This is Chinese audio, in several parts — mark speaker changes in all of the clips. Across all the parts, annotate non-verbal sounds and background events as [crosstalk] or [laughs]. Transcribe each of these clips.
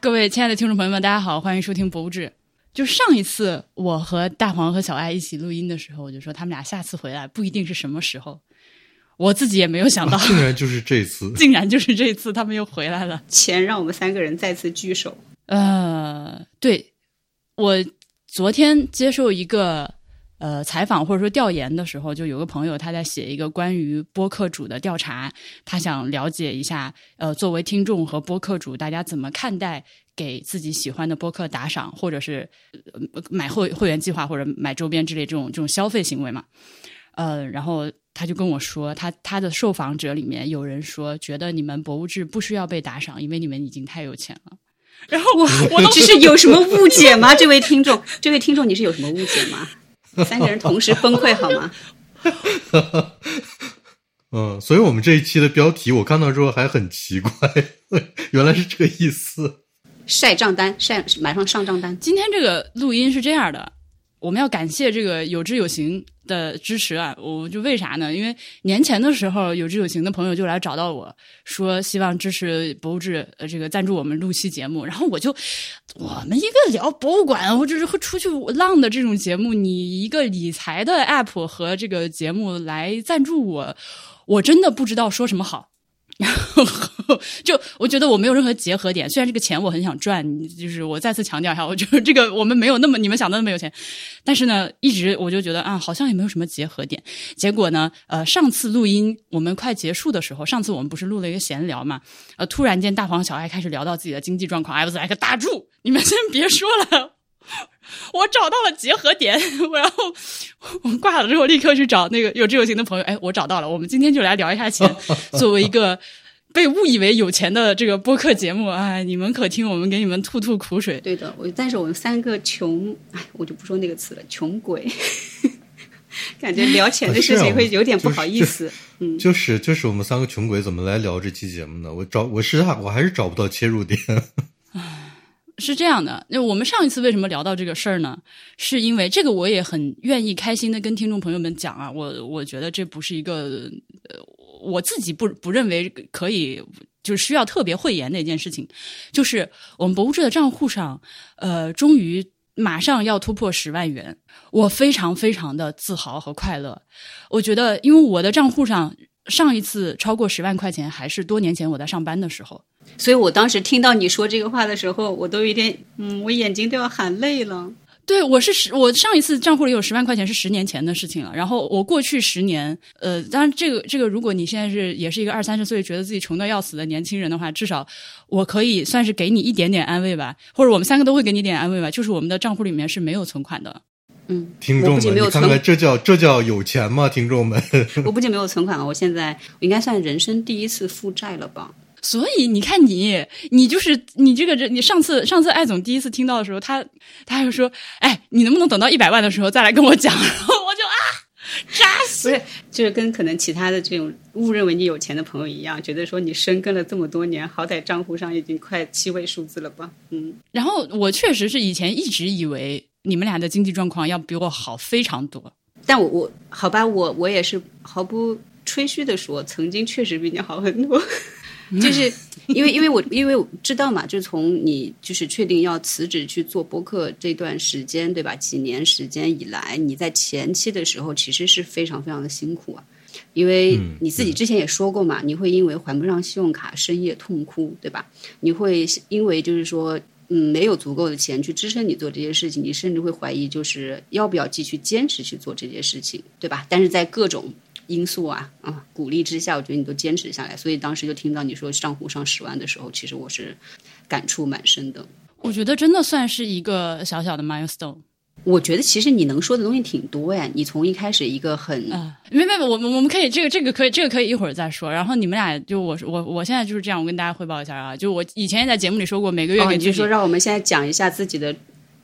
Speaker 1: 各位亲爱的听众朋友们，大家好，欢迎收听《博物志》。就上一次我和大黄和小爱一起录音的时候，我就说他们俩下次回来不一定是什么时候，我自己也没有想到，
Speaker 2: 竟然就是这次，[laughs]
Speaker 1: 竟然就是这次他们又回来了。
Speaker 3: 钱让我们三个人再次聚首。
Speaker 1: 呃，对，我昨天接受一个呃采访或者说调研的时候，就有个朋友他在写一个关于播客主的调查，他想了解一下，呃，作为听众和播客主，大家怎么看待给自己喜欢的播客打赏，或者是、呃买会会员计划或者买周边之类这种这种消费行为嘛？呃，然后他就跟我说，他他的受访者里面有人说，觉得你们博物志不需要被打赏，因为你们已经太有钱了。[laughs] 然后我我都
Speaker 3: 这是有什么误解吗？[laughs] 这位听众，这位听众，你是有什么误解吗？[laughs] 三个人同时崩溃好吗？[laughs]
Speaker 2: 嗯，所以我们这一期的标题我看到之后还很奇怪，[laughs] 原来是这个意思。
Speaker 3: 晒账单，晒马上上账单。
Speaker 1: 今天这个录音是这样的，我们要感谢这个有知有行的支持啊！我就为啥呢？因为年前的时候，有志有情的朋友就来找到我说，希望支持博物志，呃，这个赞助我们录期节目。然后我就，我们一个聊博物馆或者是会出去浪的这种节目，你一个理财的 app 和这个节目来赞助我，我真的不知道说什么好。然 [laughs] 后就我觉得我没有任何结合点，虽然这个钱我很想赚，就是我再次强调一下，我觉得这个我们没有那么你们想的那么有钱，但是呢，一直我就觉得啊，好像也没有什么结合点。结果呢，呃，上次录音我们快结束的时候，上次我们不是录了一个闲聊嘛，呃，突然间大黄小爱开始聊到自己的经济状况，I was like 大柱，你们先别说了。我找到了结合点，然后我挂了之后，立刻去找那个有志有行的朋友。哎，我找到了，我们今天就来聊一下钱。[laughs] 作为一个被误以为有钱的这个播客节目，哎，你们可听我们给你们吐吐苦水。
Speaker 3: 对的，我但是我们三个穷，哎，我就不说那个词了，穷鬼，[laughs] 感觉聊钱的事情会有点不好意思。嗯，
Speaker 2: 就是就是我们三个穷鬼怎么来聊这期节目呢？我找我实在我还是找不到切入点。
Speaker 1: 是这样的，那我们上一次为什么聊到这个事儿呢？是因为这个我也很愿意开心的跟听众朋友们讲啊，我我觉得这不是一个呃，我自己不不认为可以就是需要特别讳言的一件事情，就是我们博物志的账户上，呃，终于马上要突破十万元，我非常非常的自豪和快乐。我觉得，因为我的账户上上一次超过十万块钱还是多年前我在上班的时候。
Speaker 3: 所以我当时听到你说这个话的时候，我都有点，嗯，我眼睛都要含泪了。
Speaker 1: 对，我是十，我上一次账户里有十万块钱是十年前的事情了。然后我过去十年，呃，当然这个这个，如果你现在是也是一个二三十岁觉得自己穷的要死的年轻人的话，至少我可以算是给你一点点安慰吧，或者我们三个都会给你点安慰吧。就是我们的账户里面是没有存款的。
Speaker 3: 嗯，
Speaker 2: 听众们，你看看这叫这叫有钱吗？听众们，[laughs]
Speaker 3: 我不仅没有存款了，我现在应该算人生第一次负债了吧。
Speaker 1: 所以你看你，你就是你这个人，你上次上次艾总第一次听到的时候，他他就说：“哎，你能不能等到一百万的时候再来跟我讲？”然后我就啊，[laughs] 扎心。
Speaker 3: 不是，就是跟可能其他的这种误认为你有钱的朋友一样，觉得说你深耕了这么多年，好歹账户上已经快七位数字了吧？嗯。
Speaker 1: 然后我确实是以前一直以为你们俩的经济状况要比我好非常多，
Speaker 3: 但我我好吧，我我也是毫不吹嘘的说，曾经确实比你好很多。[laughs] 就是因为因为我因为我知道嘛，就从你就是确定要辞职去做播客这段时间，对吧？几年时间以来，你在前期的时候其实是非常非常的辛苦啊，因为你自己之前也说过嘛，你会因为还不上信用卡深夜痛哭，对吧？你会因为就是说嗯没有足够的钱去支撑你做这些事情，你甚至会怀疑就是要不要继续坚持去做这些事情，对吧？但是在各种因素啊啊鼓励之下，我觉得你都坚持下来，所以当时就听到你说账户上十万的时候，其实我是感触蛮深的。
Speaker 1: 我觉得真的算是一个小小的 milestone。
Speaker 3: 我觉得其实你能说的东西挺多呀，你从一开始一个很
Speaker 1: 啊，没没没，我们我们可以这个这个可以这个可以一会儿再说。然后你们俩就我我我现在就是这样，我跟大家汇报一下啊，就我以前也在节目里说过，每个月给
Speaker 3: 你就说让我们现在讲一下自己的。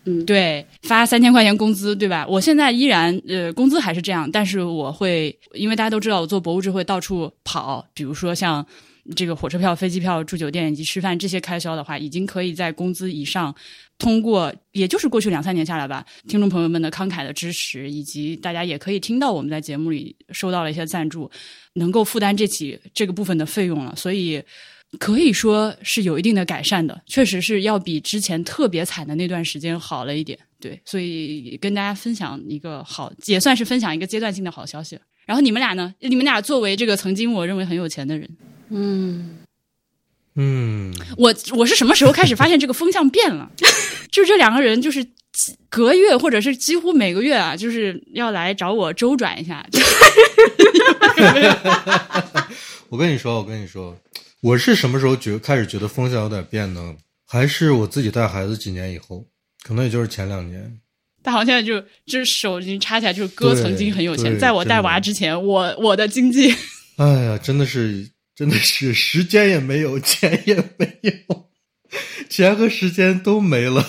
Speaker 3: 嗯，
Speaker 1: 对，发三千块钱工资，对吧？我现在依然呃，工资还是这样，但是我会，因为大家都知道我做博物志会到处跑，比如说像这个火车票、飞机票、住酒店以及吃饭这些开销的话，已经可以在工资以上，通过也就是过去两三年下来吧，听众朋友们的慷慨的支持，以及大家也可以听到我们在节目里收到了一些赞助，能够负担这起这个部分的费用了，所以。可以说是有一定的改善的，确实是要比之前特别惨的那段时间好了一点。对，所以跟大家分享一个好，也算是分享一个阶段性的好消息。然后你们俩呢？你们俩作为这个曾经我认为很有钱的人，
Speaker 3: 嗯，
Speaker 2: 嗯，
Speaker 1: 我我是什么时候开始发现这个风向变了？[laughs] 就是这两个人就是隔月或者是几乎每个月啊，就是要来找我周转一下。[laughs]
Speaker 2: 我跟你说，我跟你说，我是什么时候觉开始觉得风向有点变呢？还是我自己带孩子几年以后，可能也就是前两年。
Speaker 1: 大黄现在就就是手已经插起来，就是哥曾经很有钱，在我带娃之前，我我的经济 [laughs]
Speaker 2: 哎呀，真的是，真的是时间也没有，钱也没有，钱和时间都没了。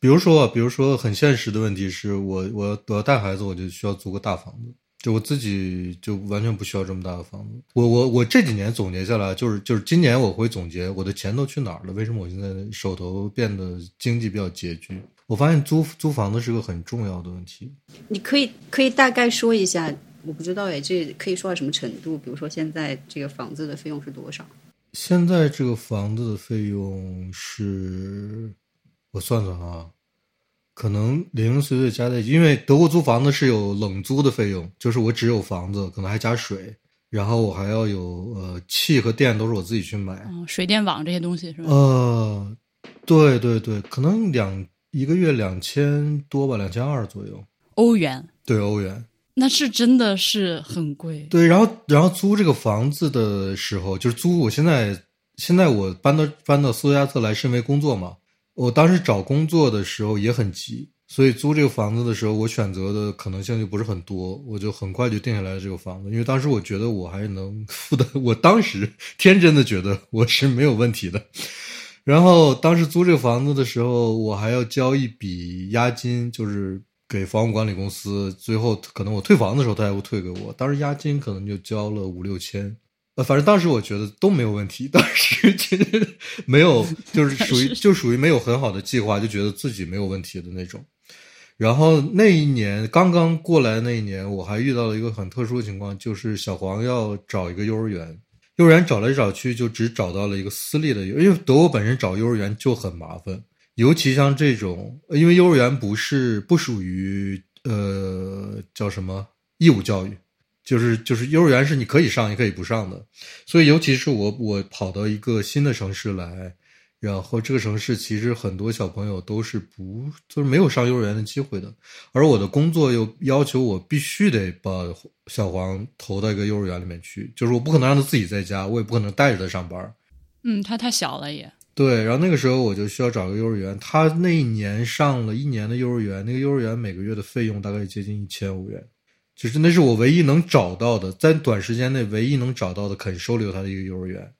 Speaker 2: 比如说，比如说，很现实的问题是我我我要带孩子，我就需要租个大房子，就我自己就完全不需要这么大的房子。我我我这几年总结下来，就是就是今年我会总结我的钱都去哪儿了？为什么我现在手头变得经济比较拮据？我发现租租房子是个很重要的问题。
Speaker 3: 你可以可以大概说一下，我不知道哎，这可以说到什么程度？比如说现在这个房子的费用是多少？
Speaker 2: 现在这个房子的费用是，我算算啊，可能零零碎碎加在一起，因为德国租房子是有冷租的费用，就是我只有房子，可能还加水，然后我还要有呃气和电都是我自己去买，
Speaker 1: 嗯水电网这些东西是吧？
Speaker 2: 呃，对对对，可能两一个月两千多吧，两千二左右，
Speaker 1: 欧元
Speaker 2: 对欧元。
Speaker 1: 那是真的是很贵。
Speaker 2: 对，然后然后租这个房子的时候，就是租我现在现在我搬到搬到斯图加特来是因为工作嘛，我当时找工作的时候也很急，所以租这个房子的时候，我选择的可能性就不是很多，我就很快就定下来了这个房子，因为当时我觉得我还能 [laughs] 负担，我当时 [laughs] 天真的觉得我是没有问题的。然后当时租这个房子的时候，我还要交一笔押金，就是给房屋管理公司。最后可能我退房的时候，他还会退给我。当时押金可能就交了五六千，呃，反正当时我觉得都没有问题。[laughs] 当时其实没有，就是 [laughs] 属于就属于没有很好的计划，就觉得自己没有问题的那种。然后那一年刚刚过来那一年，我还遇到了一个很特殊的情况，就是小黄要找一个幼儿园。幼儿园找来找去，就只找到了一个私立的，因为德国本身找幼儿园就很麻烦，尤其像这种，因为幼儿园不是不属于呃叫什么义务教育，就是就是幼儿园是你可以上也可以不上的，所以尤其是我我跑到一个新的城市来，然后这个城市其实很多小朋友都是不就是没有上幼儿园的机会的，而我的工作又要求我必须得把小黄投到一个幼儿园里面去，就是我不可能让他自己在家，我也不可能带着他上班。
Speaker 1: 嗯，他太小了也。
Speaker 2: 对，然后那个时候我就需要找个幼儿园，他那一年上了一年的幼儿园，那个幼儿园每个月的费用大概接近一千五元，就是那是我唯一能找到的，在短时间内唯一能找到的肯收留他的一个幼儿园，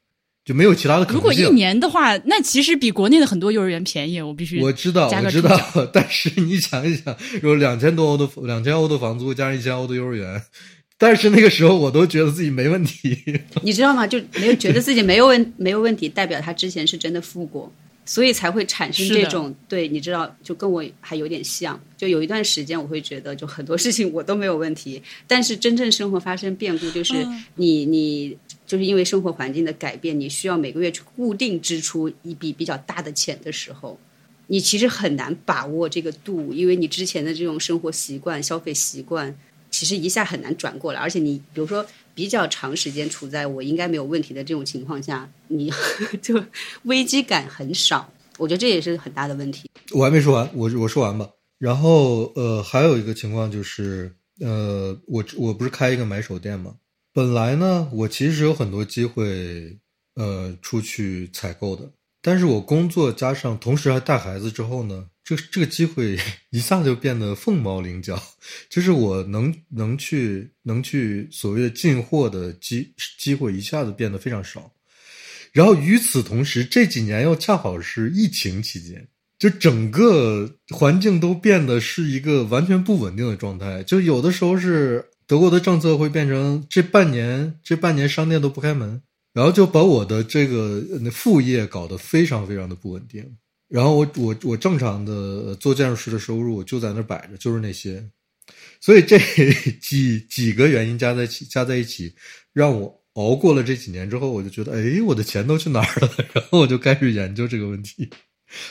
Speaker 2: 就没有其他的可能性。
Speaker 1: 如果一年的话，那其实比国内的很多幼儿园便宜。我必须
Speaker 2: 我知道，我知道，[laughs] 但是你想一想，有两千多欧的两千欧的房租，加上一千欧的幼儿园，[laughs] 但是那个时候我都觉得自己没问题。[laughs]
Speaker 3: 你知道吗？就没有觉得自己没有问没有问题，代表他之前是真的富过，所以才会产生这种对，你知道，就跟我还有点像。就有一段时间，我会觉得就很多事情我都没有问题，但是真正生活发生变故，就是
Speaker 1: 嗯
Speaker 3: 你你就是因为生活环境的改变，你需要每个月去固定支出一笔比较大的钱的时候。你其实很难把握这个度，因为你之前的这种生活习惯、消费习惯，其实一下很难转过来。而且你比如说比较长时间处在我应该没有问题的这种情况下，你 [laughs] 就危机感很少。我觉得这也是很大的问题。
Speaker 2: 我还没说完，我我说完吧。然后呃，还有一个情况就是，呃，我我不是开一个买手店嘛，本来呢，我其实有很多机会呃出去采购的，但是我工作加上同时还带孩子之后呢，这这个机会 [laughs] 一下就变得凤毛麟角，就是我能能去能去所谓的进货的机机会一下子变得非常少。然后与此同时，这几年又恰好是疫情期间，就整个环境都变得是一个完全不稳定的状态。就有的时候是德国的政策会变成这半年这半年商店都不开门，然后就把我的这个副业搞得非常非常的不稳定。然后我我我正常的做建筑师的收入就在那摆着，就是那些。所以这 [laughs] 几几个原因加在一起，加在一起，让我熬过了这几年之后，我就觉得，哎，我的钱都去哪儿了？[laughs] 然后我就开始研究这个问题。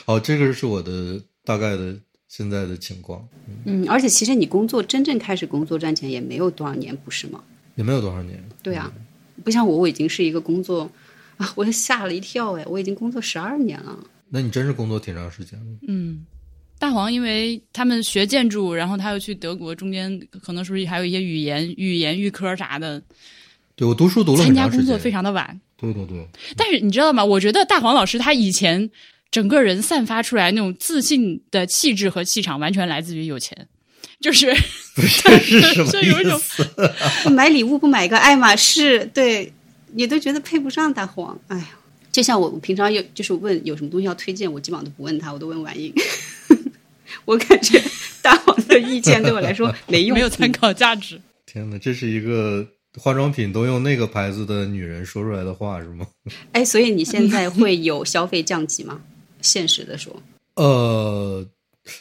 Speaker 2: 好，这个是我的大概的现在的情况，
Speaker 3: 嗯，而且其实你工作真正开始工作赚钱也没有多少年，不是吗？
Speaker 2: 也没有多少年。
Speaker 3: 对啊，不像我，我已经是一个工作啊，[laughs] 我吓了一跳哎，我已经工作十二年了。
Speaker 2: 那你真是工作挺长时间了。
Speaker 1: 嗯，大黄因为他们学建筑，然后他又去德国，中间可能是不是还有一些语言、语言预科啥的，
Speaker 2: 对我读书读了
Speaker 1: 参加
Speaker 2: 很长时间，
Speaker 1: 工作非常的晚。
Speaker 2: 对对对，
Speaker 1: 但是你知道吗？我觉得大黄老师他以前整个人散发出来那种自信的气质和气场，完全来自于有钱，就是
Speaker 2: 不 [laughs] 是这是什么 [laughs]
Speaker 1: 就有一种？[laughs]
Speaker 3: 买礼物不买个爱马仕，对你都觉得配不上大黄。哎呀，就像我平常有就是问有什么东西要推荐，我基本上都不问他，我都问婉莹。我感觉大黄的意见对我来说没用，
Speaker 1: 没有参考价值。
Speaker 2: 天哪，这是一个化妆品都用那个牌子的女人说出来的话是吗？
Speaker 3: 哎，所以你现在会有消费降级吗？现实的说，
Speaker 2: 呃，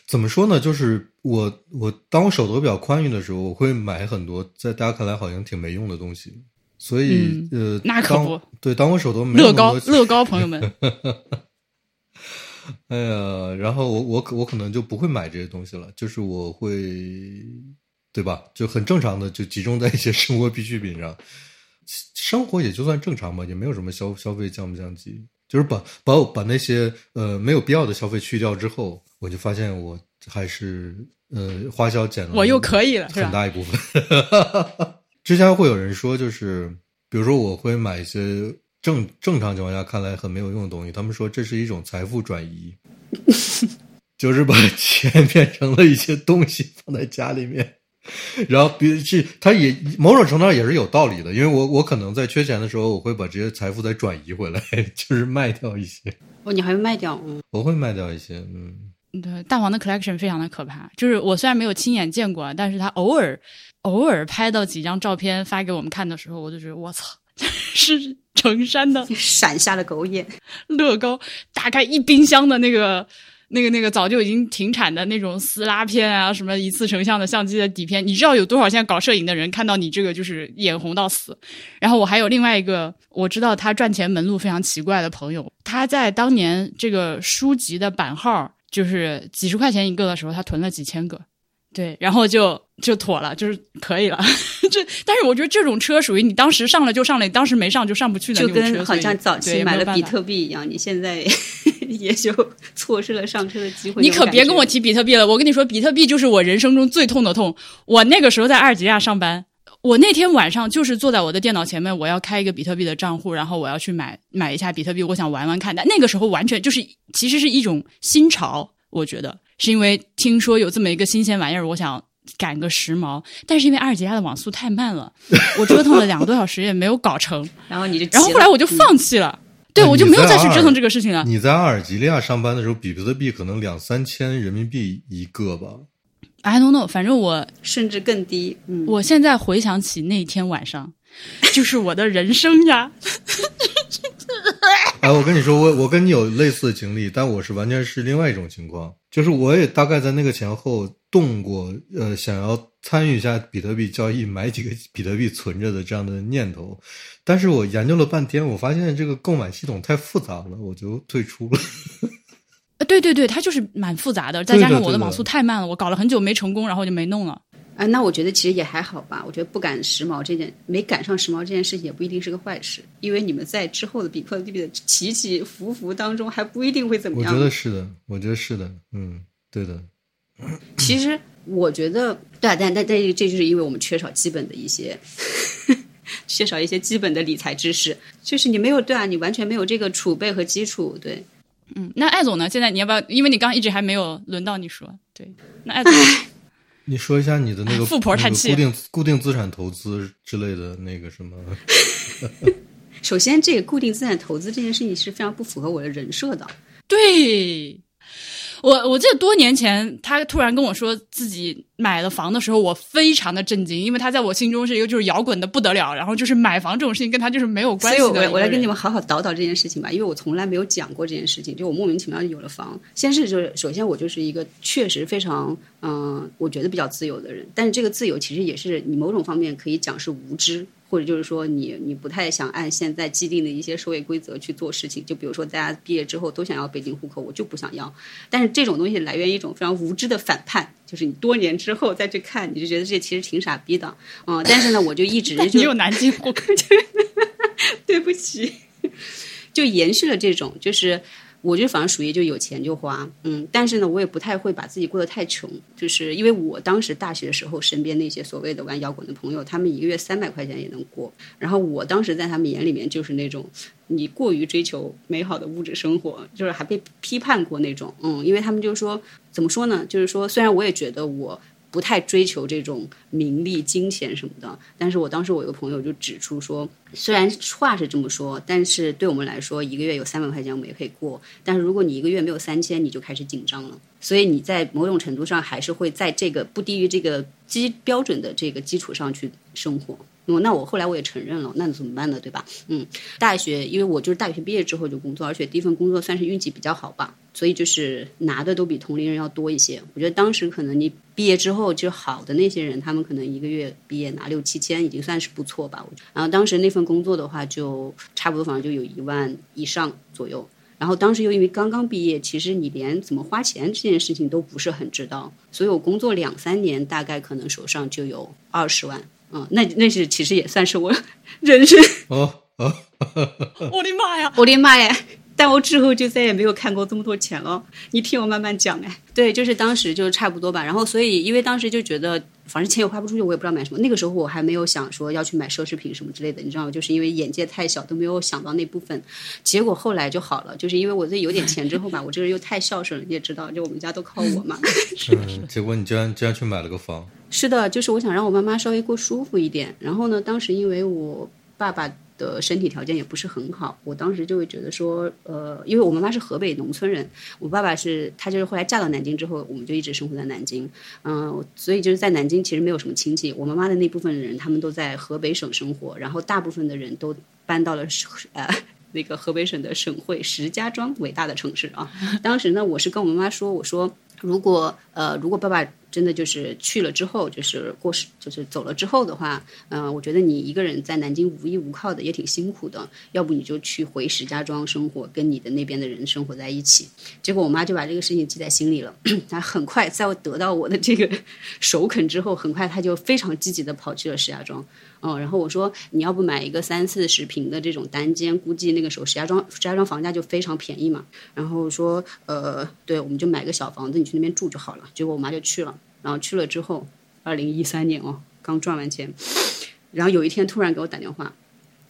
Speaker 2: 怎么说呢？就是我我当我手头比较宽裕的时候，我会买很多在大家看来好像挺没用的东西。所以、呃，当
Speaker 1: 那可不
Speaker 2: 对，当我手头没有
Speaker 1: 乐高乐高，朋友们，[laughs]
Speaker 2: 哎呀，然后我我可我可能就不会买这些东西了，就是我会，对吧？就很正常的就集中在一些生活必需品上，生活也就算正常吧，也没有什么消消费降不降级，就是把把我把那些呃没有必要的消费去掉之后，我就发现我还是呃花销减了，
Speaker 1: 我又可以了？
Speaker 2: 很大一部分。[laughs] 之前会有人说，就是比如说我会买一些正正常情况下看来很没有用的东西，他们说这是一种财富转移，[laughs] 就是把钱变成了一些东西放在家里面。[laughs] 然后，比是他也某种程度上也是有道理的，因为我我可能在缺钱的时候，我会把这些财富再转移回来，[laughs] 就是卖掉一些，
Speaker 3: 哦，你还会卖掉？嗯，
Speaker 2: 我会卖掉一些，嗯，
Speaker 1: 对，大黄的 collection 非常的可怕。就是我虽然没有亲眼见过，但是他偶尔偶尔拍到几张照片发给我们看的时候，我就觉得我操，[laughs] 是成山的
Speaker 3: 闪瞎了狗眼。
Speaker 1: 乐高，打开一冰箱的那个。那个那个早就已经停产的那种撕拉片啊，什么一次成像的相机的底片，你知道有多少现在搞摄影的人看到你这个就是眼红到死。然后我还有另外一个我知道他赚钱门路非常奇怪的朋友，他在当年这个书籍的版号就是几十块钱一个的时候，他囤了几千个，对，然后就就妥了，就是可以了。[laughs] 这但是我觉得这种车属于你当时上了就上了，你当时没上就上不去的
Speaker 3: 就
Speaker 1: 那种车，
Speaker 3: 跟好像早期买了比
Speaker 1: 比
Speaker 3: 特币一样，你现在 [laughs] 也就错失了上车的机会。
Speaker 1: 你可别跟我
Speaker 3: 提。
Speaker 1: 提比特币了，我跟你说，比特币就是我人生中最痛的痛。我那个时候在阿尔及利亚上班，我那天晚上就是坐在我的电脑前面，我要开一个比特币的账户，然后我要去买买一下比特币，我想玩玩看。但那个时候完全就是其实是一种新潮，我觉得是因为听说有这么一个新鲜玩意儿，我想赶个时髦。但是因为阿尔及利亚的网速太慢了，我折腾了两个多小时也没有搞成，[laughs]
Speaker 3: 然后你就，
Speaker 1: 然后后来我就放弃了。对，
Speaker 2: 哎
Speaker 1: 我就没有再去折腾这个事情了。
Speaker 2: 你在阿尔及利亚上班的时候，比特币可能两三千人民币一个吧
Speaker 1: ？I don't know，反正我
Speaker 3: 嗯甚至更低。嗯，
Speaker 1: 我现在回想起那天晚上，[laughs] 就是我的人生呀。[laughs]
Speaker 2: 哎，我跟你说，我我跟你有类似的经历，但我是完全是另外一种情况，就是我也大概在那个前后动过，呃，想要参与一下比特币交易，买几个比特币存着的这样的念头，但是我研究了半天，我发现这个购买系统太复杂了，我就退出了。[laughs]
Speaker 1: 呃对对对，它就是蛮复杂的，再加上我的网速太慢了，我搞了很久没成功，然后就没弄了。
Speaker 3: 啊，那我觉得其实也还好吧。我觉得不赶时髦这件，没赶上时髦这件事情也不一定是个坏事，因为你们在之后的比特币的起起伏伏当中，还不一定会怎么样我。
Speaker 2: 觉得是的，我觉得是的，嗯，对的，
Speaker 3: 其实我觉得，对啊，但但但这就是因为我们缺少基本的一些，[laughs] 缺少一些基本的理财知识，就是你没有对啊，你完全没有这个储备和基础，对。
Speaker 1: 嗯，那艾总呢？现在你要不要？因为你刚刚一直还没有轮到你说，对，那艾总 [laughs]
Speaker 2: 你说一下你的那个
Speaker 1: 富婆叹气
Speaker 2: 那个固定固定资产投资之类的那个什么？[laughs]
Speaker 3: 首先，这个固定资产投资这件事情是非常不符合我的人设的。
Speaker 1: 对我，我记得多年前他突然跟我说自己买了房的时候，我非常的震惊，因为他在我心中是一个就是摇滚的不得了，然后就是买房这种事情跟他就是没有关系的。
Speaker 3: 所以我我来跟你们好好叨叨这件事情吧，因为我从来没有讲过这件事情，就我莫名其妙就有了房。先是就是首先我就是一个确实非常嗯，我觉得比较自由的人，但是这个自由其实也是你某种方面可以讲是无知。或者就是说，你你不太想按现在既定的一些社会规则去做事情，就比如说大家毕业之后都想要北京户口，我就不想要。但是这种东西来源于一种非常无知的反叛，就是你多年之后再去看，你就觉得这其实挺傻逼的。嗯，但是呢，我就一直 [laughs] 就
Speaker 1: 你有南京户口，[laughs]
Speaker 3: 对不起，[laughs] 就延续了这种就是。我觉得反正属于就有钱就花，嗯，但是呢，我也不太会把自己过得太穷，就是因为我当时大学的时候，身边那些所谓的玩摇滚的朋友，他们一个月三百块钱也能过，然后我当时在他们眼里面就是那种你过于追求美好的物质生活，就是还被批判过那种，嗯，因为他们就说怎么说呢？就是说虽然我也觉得我。不太追求这种名利、金钱什么的，但是我当时我一个朋友就指出说，虽然话是这么说，但是对我们来说，一个月有三万块钱我们也可以过，但是如果你一个月没有三千，你就开始紧张了。所以你在某种程度上还是会在这个不低于这个基标准的这个基础上去生活。那我后来我也承认了，那怎么办呢？对吧？嗯，大学因为我就是大学毕业之后就工作，而且第一份工作算是运气比较好吧，所以就是拿的都比同龄人要多一些。我觉得当时可能你毕业之后就好的那些人，他们可能一个月毕业拿六七千，已经算是不错吧。然后当时那份工作的话，就差不多反正就有一万以上左右。然后当时又因为刚刚毕业，其实你连怎么花钱这件事情都不是很知道，所以我工作两三年，大概可能手上就有二十万。嗯，那那是其实也算是我 [laughs] 人生。
Speaker 2: 哦哦，[laughs]
Speaker 1: 我的妈呀！
Speaker 3: 我的妈呀！但我之后就再也没有看过这么多钱了。你听我慢慢讲哎。对，就是当时就差不多吧。然后所以因为当时就觉得，反正钱也花不出去，我也不知道买什么。那个时候我还没有想说要去买奢侈品什么之类的，你知道吗？就是因为眼界太小，都没有想到那部分。结果后来就好了，就是因为我自己有点钱之后吧，我这个人又太孝顺了，你也知道，就我们家都靠我嘛。[laughs]
Speaker 2: 嗯，结果你居然居然去买了个房。
Speaker 3: 是的，就是我想让我妈妈稍微过舒服一点。然后呢，当时因为我爸爸。的身体条件也不是很好，我当时就会觉得说，呃，因为我妈妈是河北农村人，我爸爸是他就是后来嫁到南京之后，我们就一直生活在南京，嗯，所以就是在南京其实没有什么亲戚，我妈妈的那部分人他们都在河北省生活，然后大部分的人都搬到了 [laughs] 呃那个河北省的省会石家庄，伟大的城市啊。当时呢，我是跟我妈妈说，我说如果呃如果爸爸。真的就是去了之后，就是过世，就是走了之后的话，嗯，我觉得你一个人在南京无依无靠的也挺辛苦的。要不你就去回石家庄生活，跟你的那边的人生活在一起。结果我妈就把这个事情记在心里了。[clears throat] 她很快在我得到我的这个首肯之后，很快她就非常积极的跑去了石家庄。哦，然后我说你要不买一个三四十平的这种单间，估计那个时候石家庄石家庄房价就非常便宜嘛。然后说呃，对，我们就买个小房子，你去那边住就好了。结果我妈就去了。然后去了之后，二零一三年哦，刚赚完钱，然后有一天突然给我打电话，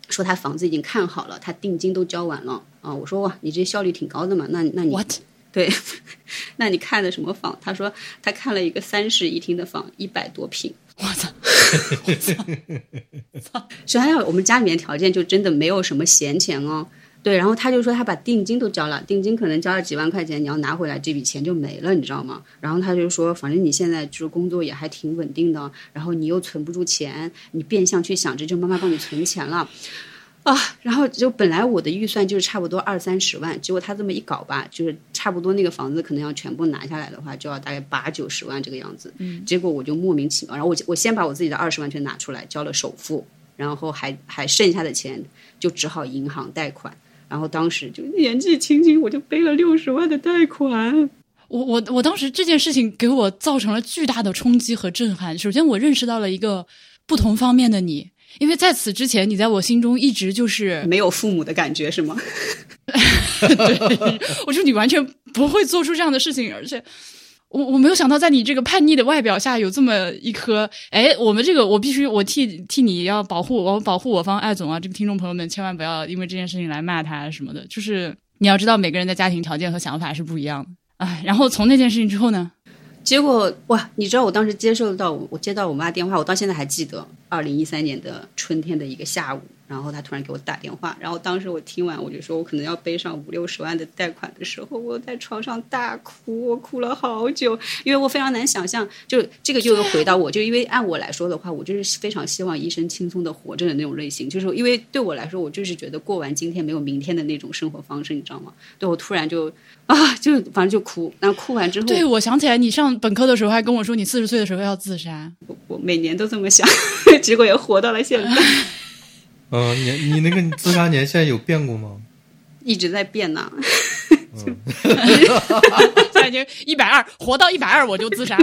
Speaker 3: 说他房子已经看好了，他定金都交完了啊！我说哇，你这效率挺高的嘛，那那你对，[laughs] 那你看的什么房？他说他看了一个三室一厅的房，一百多平。
Speaker 1: 我操！[laughs] [laughs] 我
Speaker 3: 操！首先，我们家里面条件就真的没有什么闲钱哦。对，然后他就说他把定金都交了，定金可能交了几万块钱，你要拿回来这笔钱就没了，你知道吗？然后他就说，反正你现在就是工作也还挺稳定的，然后你又存不住钱，你变相去想着就妈妈帮你存钱了，啊，然后就本来我的预算就是差不多二三十万，结果他这么一搞吧，就是差不多那个房子可能要全部拿下来的话，就要大概八九十万这个样子。嗯，结果我就莫名其妙，然后我我先把我自己的二十万全拿出来交了首付，然后还还剩下的钱就只好银行贷款。然后当时就年纪轻轻，我就背了六十万的贷款。
Speaker 1: 我我我当时这件事情给我造成了巨大的冲击和震撼。首先，我认识到了一个不同方面的你，因为在此之前，你在我心中一直就是
Speaker 3: 没有父母的感觉，是吗？[laughs]
Speaker 1: 对，我说你完全不会做出这样的事情，而且。我我没有想到，在你这个叛逆的外表下，有这么一颗哎，我们这个我必须我替替你要保护我保护我方艾总啊，这个听众朋友们千万不要因为这件事情来骂他什么的。就是你要知道，每个人的家庭条件和想法是不一样的。哎，然后从那件事情之后呢，
Speaker 3: 结果哇，你知道我当时接受到我接到我妈电话，我到现在还记得，二零一三年的春天的一个下午，然后他突然给我打电话，然后当时我听完我就说我可能要背上五六十万的贷款的时候，我在床上大哭，我哭了好久，因为我非常难想象，就这个就又回到我，就因为按我来说的话，我就是非常希望一生轻松的活着的那种类型，就是因为对我来说，我就是觉得过完今天没有明天的那种生活方式，你知道吗？对我突然就啊，就反正就哭，然后哭完之后，[laughs]
Speaker 1: 对我想起来，你上本科的时候还跟我说你四十岁的时候要自杀，
Speaker 3: 我 [laughs] 我每年都这么想，[laughs] 结果也活到了现在。
Speaker 2: 嗯，你你那个自杀年限有变过吗？
Speaker 3: 一直在变呢。[laughs] [laughs] [laughs]
Speaker 1: 现在已经一百二，活到一百二我就自杀。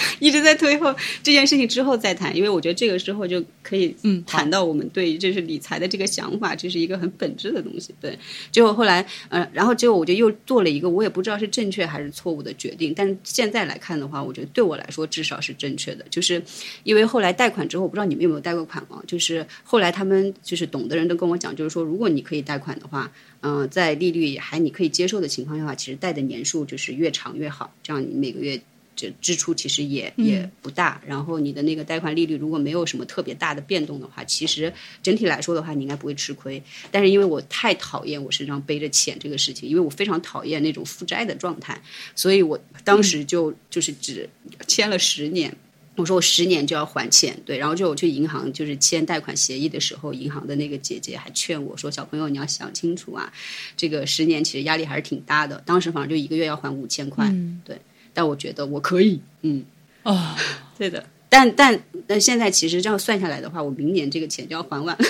Speaker 1: [laughs]
Speaker 3: 一直在推后这件事情之后再谈，因为我觉得这个时候就可以
Speaker 1: 嗯
Speaker 3: 谈到我们对于就是理财的这个想法，这是一个很本质的东西。对，结果后来呃，然后结果我就又做了一个我也不知道是正确还是错误的决定，但是现在来看的话，我觉得对我来说至少是正确的，就是因为后来贷款之后，我不知道你们有没有贷过款啊？就是后来他们就是懂的人都跟我讲，就是说如果你可以贷款的话，嗯、在利率还你可以接受的情况下话，其实贷的年数就是越长越好，这样你每个月。这支出其实也也不大，然后你的那个贷款利率如果没有什么特别大的变动的话，其实整体来说的话，你应该不会吃亏。但是因为我太讨厌我身上背着钱这个事情，因为我非常讨厌那种负债的状态，所以我当时就就是只签了十年。我说我十年就要还钱，对，然后就我去银行就是签贷款协议的时候，银行的那个姐姐还劝我说：“小朋友你要想清楚啊，这个十年其实压力还是挺大的。”当时反正就一个月要还五千块，对。但我觉得我可以，嗯，
Speaker 1: 哦，
Speaker 3: 对的。但但但现在其实这样算下来的话，我明年这个钱就要还完了，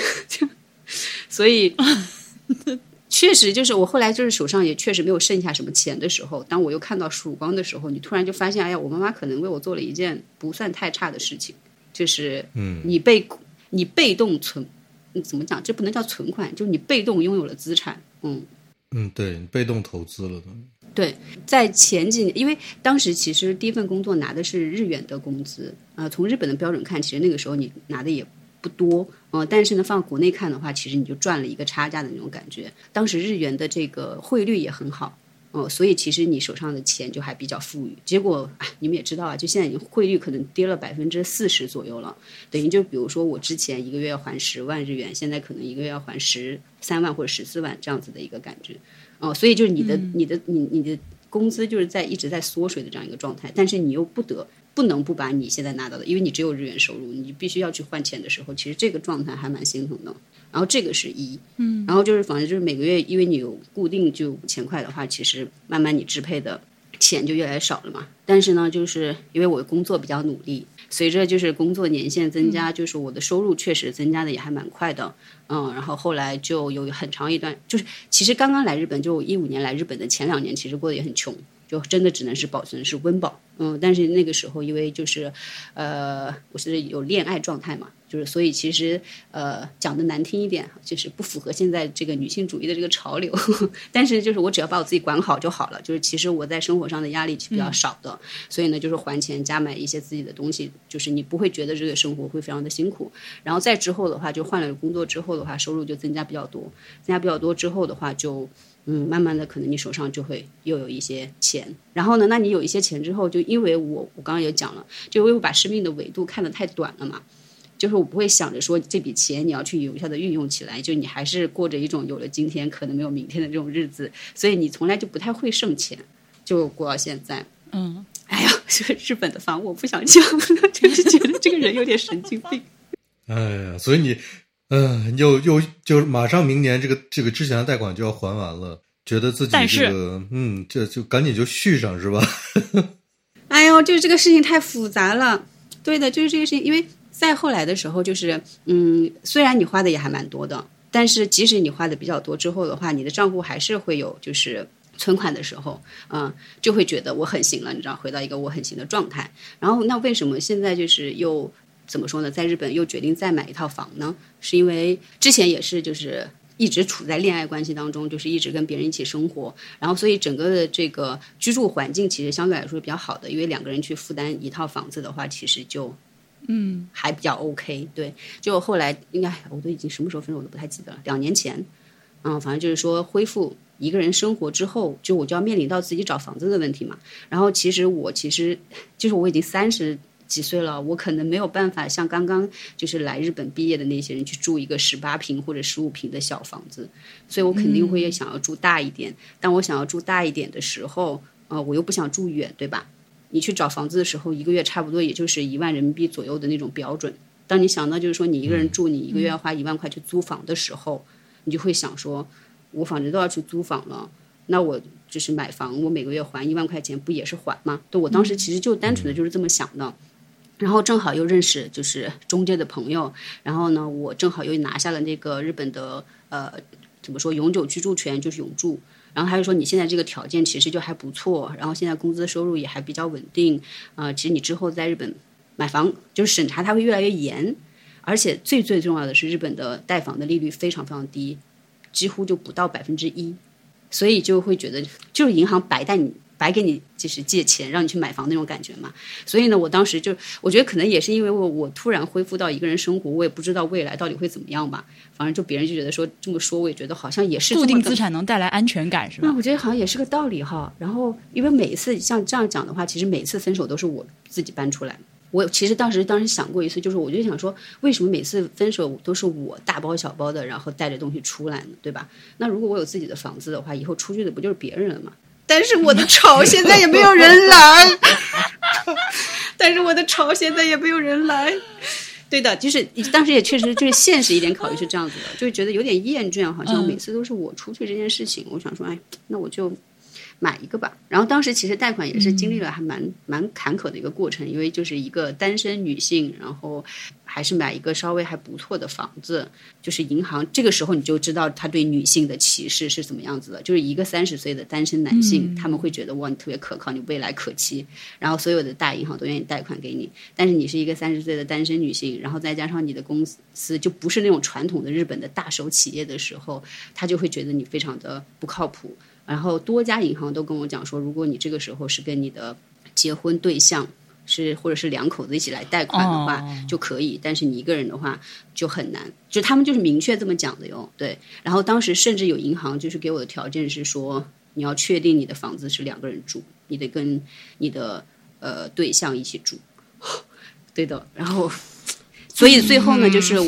Speaker 3: 所以 [laughs] 确实就是我后来就是手上也确实没有剩下什么钱的时候，当我又看到曙光的时候，你突然就发现，哎呀，我妈妈可能为我做了一件不算太差的事情，就是
Speaker 2: 嗯，
Speaker 3: 你被你被动存，嗯怎么讲？这不能叫存款，就是你被动拥有了资产，嗯。
Speaker 2: 嗯，对，被动投资了的，
Speaker 3: 对，在前几年，因为当时其实第一份工作拿的是日元的工资，呃，从日本的标准看，其实那个时候你拿的也不多，呃，但是呢，放国内看的话，其实你就赚了一个差价的那种感觉。当时日元的这个汇率也很好，哦、所以其实你手上的钱就还比较富裕。结果，哎，你们也知道啊，就现在已经汇率可能跌了百分之四十左右了，等于就比如说我之前一个月要还十万日元，现在可能一个月要还十三万或者十四万这样子的一个感觉。哦，所以就是你的、你的、你你的工资就是在一直在缩水的这样一个状态，但是你又不得不能不把你现在拿到的，因为你只有日元收入，你必须要去换钱的时候，其实这个状态还蛮心疼的。然后这个是一，嗯，然后就是反正就是每个月，因为你有固定就五千块的话，其实慢慢你支配的钱就越来越少了嘛。但是呢，就是因为我工作比较努力，随着就是工作年限增加，就是我的收入确实增加的也还蛮快的。嗯，然后后来就有很长一段，就是其实刚刚来日本，就一五年来日本的前两年，其实过得也很穷，就真的只能是保存是温饱。嗯，但是那个时候因为就是，呃，我是有恋爱状态嘛，就是所以其实呃讲的难听一点，就是不符合现在这个女性主义的这个潮流。[laughs] 但是就是我只要把我自己管好就好了，就是其实我在生活上的压力是比较少的，所以呢就是还钱加买一些自己的东西，就是你不会觉得这个生活会非常的辛苦。然后再之后的话，就换了工作之后的话，收入就增加比较多，增加比较多之后的话就。嗯，慢慢的，可能你手上就会又有一些钱，然后呢，那你有一些钱之后，就因为我我刚刚也讲了，就因为我把生命的维度看得太短了嘛，就是我不会想着说这笔钱你要去有效的运用起来，就你还是过着一种有了今天可能没有明天的这种日子，所以你从来就不太会剩钱，就过到现在。
Speaker 1: 嗯，
Speaker 3: 哎呀，这 [laughs] 个日本的房我不想讲了，[laughs] 就是觉得这个人有点神经病。[laughs]
Speaker 2: 哎呀，所以你，嗯、又又就是马上明年这个这个之前的贷款就要还完了，觉得自己
Speaker 1: 但是
Speaker 2: 这个，嗯，这就赶紧就续上是吧？[laughs]
Speaker 3: 哎呦，就是这个事情太复杂了。对的，就是这个事情，因为再后来的时候，就是嗯，虽然你花的也还蛮多的，但是即使你花的比较多之后的话，你的账户还是会有就是存款的时候，嗯，就会觉得我很行了，你知道，回到一个我很行的状态。然后那为什么现在就是又怎么说呢，在日本又决定再买一套房呢？是因为之前也是就是。一直处在恋爱关系当中，就是一直跟别人一起生活，然后所以整个的这个居住环境其实相对来说比较好的，因为两个人去负担一套房子的话，其实就嗯还比较 OK。对，就后来应该我都已经什么时候分手我都不太记得了，两年前，嗯，反正就是说恢复一个人生活之后，就我就要面临到自己找房子的问题嘛。然后其实我其实就是我已经三十几岁了，我可能没有办法像刚刚就是来日本毕业的那些人去住一个十八平或者十五平的小房子，所以我肯定会想要住大一点。但我想要住大一点的时候，呃，我又不想住远，对吧？你去找房子的时候，一个月差不多也就是一万人民币左右的那种标准。当你想到就是说你一个人住，你一个月要花一万块去租房的时候，你就会想说，我反正都要去租房了，那我就是买房，我每个月还一万块钱，不也是还吗？对我当时其实就单纯的就是这么想的。然后正好又认识就是中介的朋友，然后呢，我正好又拿下了那个日本的呃怎么说永久居住权，就是永住。然后他就说你现在这个条件其实就还不错，然后现在工资收入也还比较稳定，啊，其实你之后在日本买房就是审查它会越来越严，而且最最重要的是日本的贷房的利率非常非常低，几乎就不到百分之一，所以就会觉得就是银行白带你。白给你就是借钱让你去买房那种感觉嘛，所以呢，我当时就我觉得可能也是因为我我突然恢复到一个人生活，我也不知道未来到底会怎么样吧。反正就别人就觉得说这么说，我也觉得好像也是
Speaker 1: 固定资产能带来安全感是吧？
Speaker 3: 那我觉得好像也是个道理哈。然后因为每一次像这样讲的话，其实每次分手都是我自己搬出来。我其实当时当时想过一次，就是我就想说，为什么每次分手都是我大包小包的，然后带着东西出来呢？对吧？那如果我有自己的房子的话，以后出去的不就是别人了吗？但是我的 [laughs] 巢现在也没有人来，[laughs] 但是我的巢现在也没有人来。对的，就是当时也确实就是现实一点考虑是这样子的，就觉得有点厌倦，好像每次都是我出去这件事情。我想说，哎，那我就买一个吧。然后当时其实贷款也是经历了还蛮蛮坎坷的一个过程，因为就是一个单身女性，然后。还是买一个稍微还不错的房子，就是银行这个时候你就知道他对女性的歧视是怎么样子的。就是一个三十岁的单身男性，他们会觉得哇你特别可靠，你未来可期，然后所有的大银行都愿意贷款给你。但是你是一个三十岁的单身女性，然后再加上你的公司就不是那种传统的日本的大手企业的时候，他就会觉得你非常的不靠谱。然后多家银行都跟我讲说，如果你这个时候是跟你的结婚对象。是，或者是两口子一起来贷款的话就可以，但是你一个人的话就很难。就他们就是明确这么讲的哟。对，然后当时甚至有银行就是给我的条件是说，你要确定你的房子是两个人住，你得跟你的呃对象一起住。[laughs] 对的，然后所以最后呢，就是我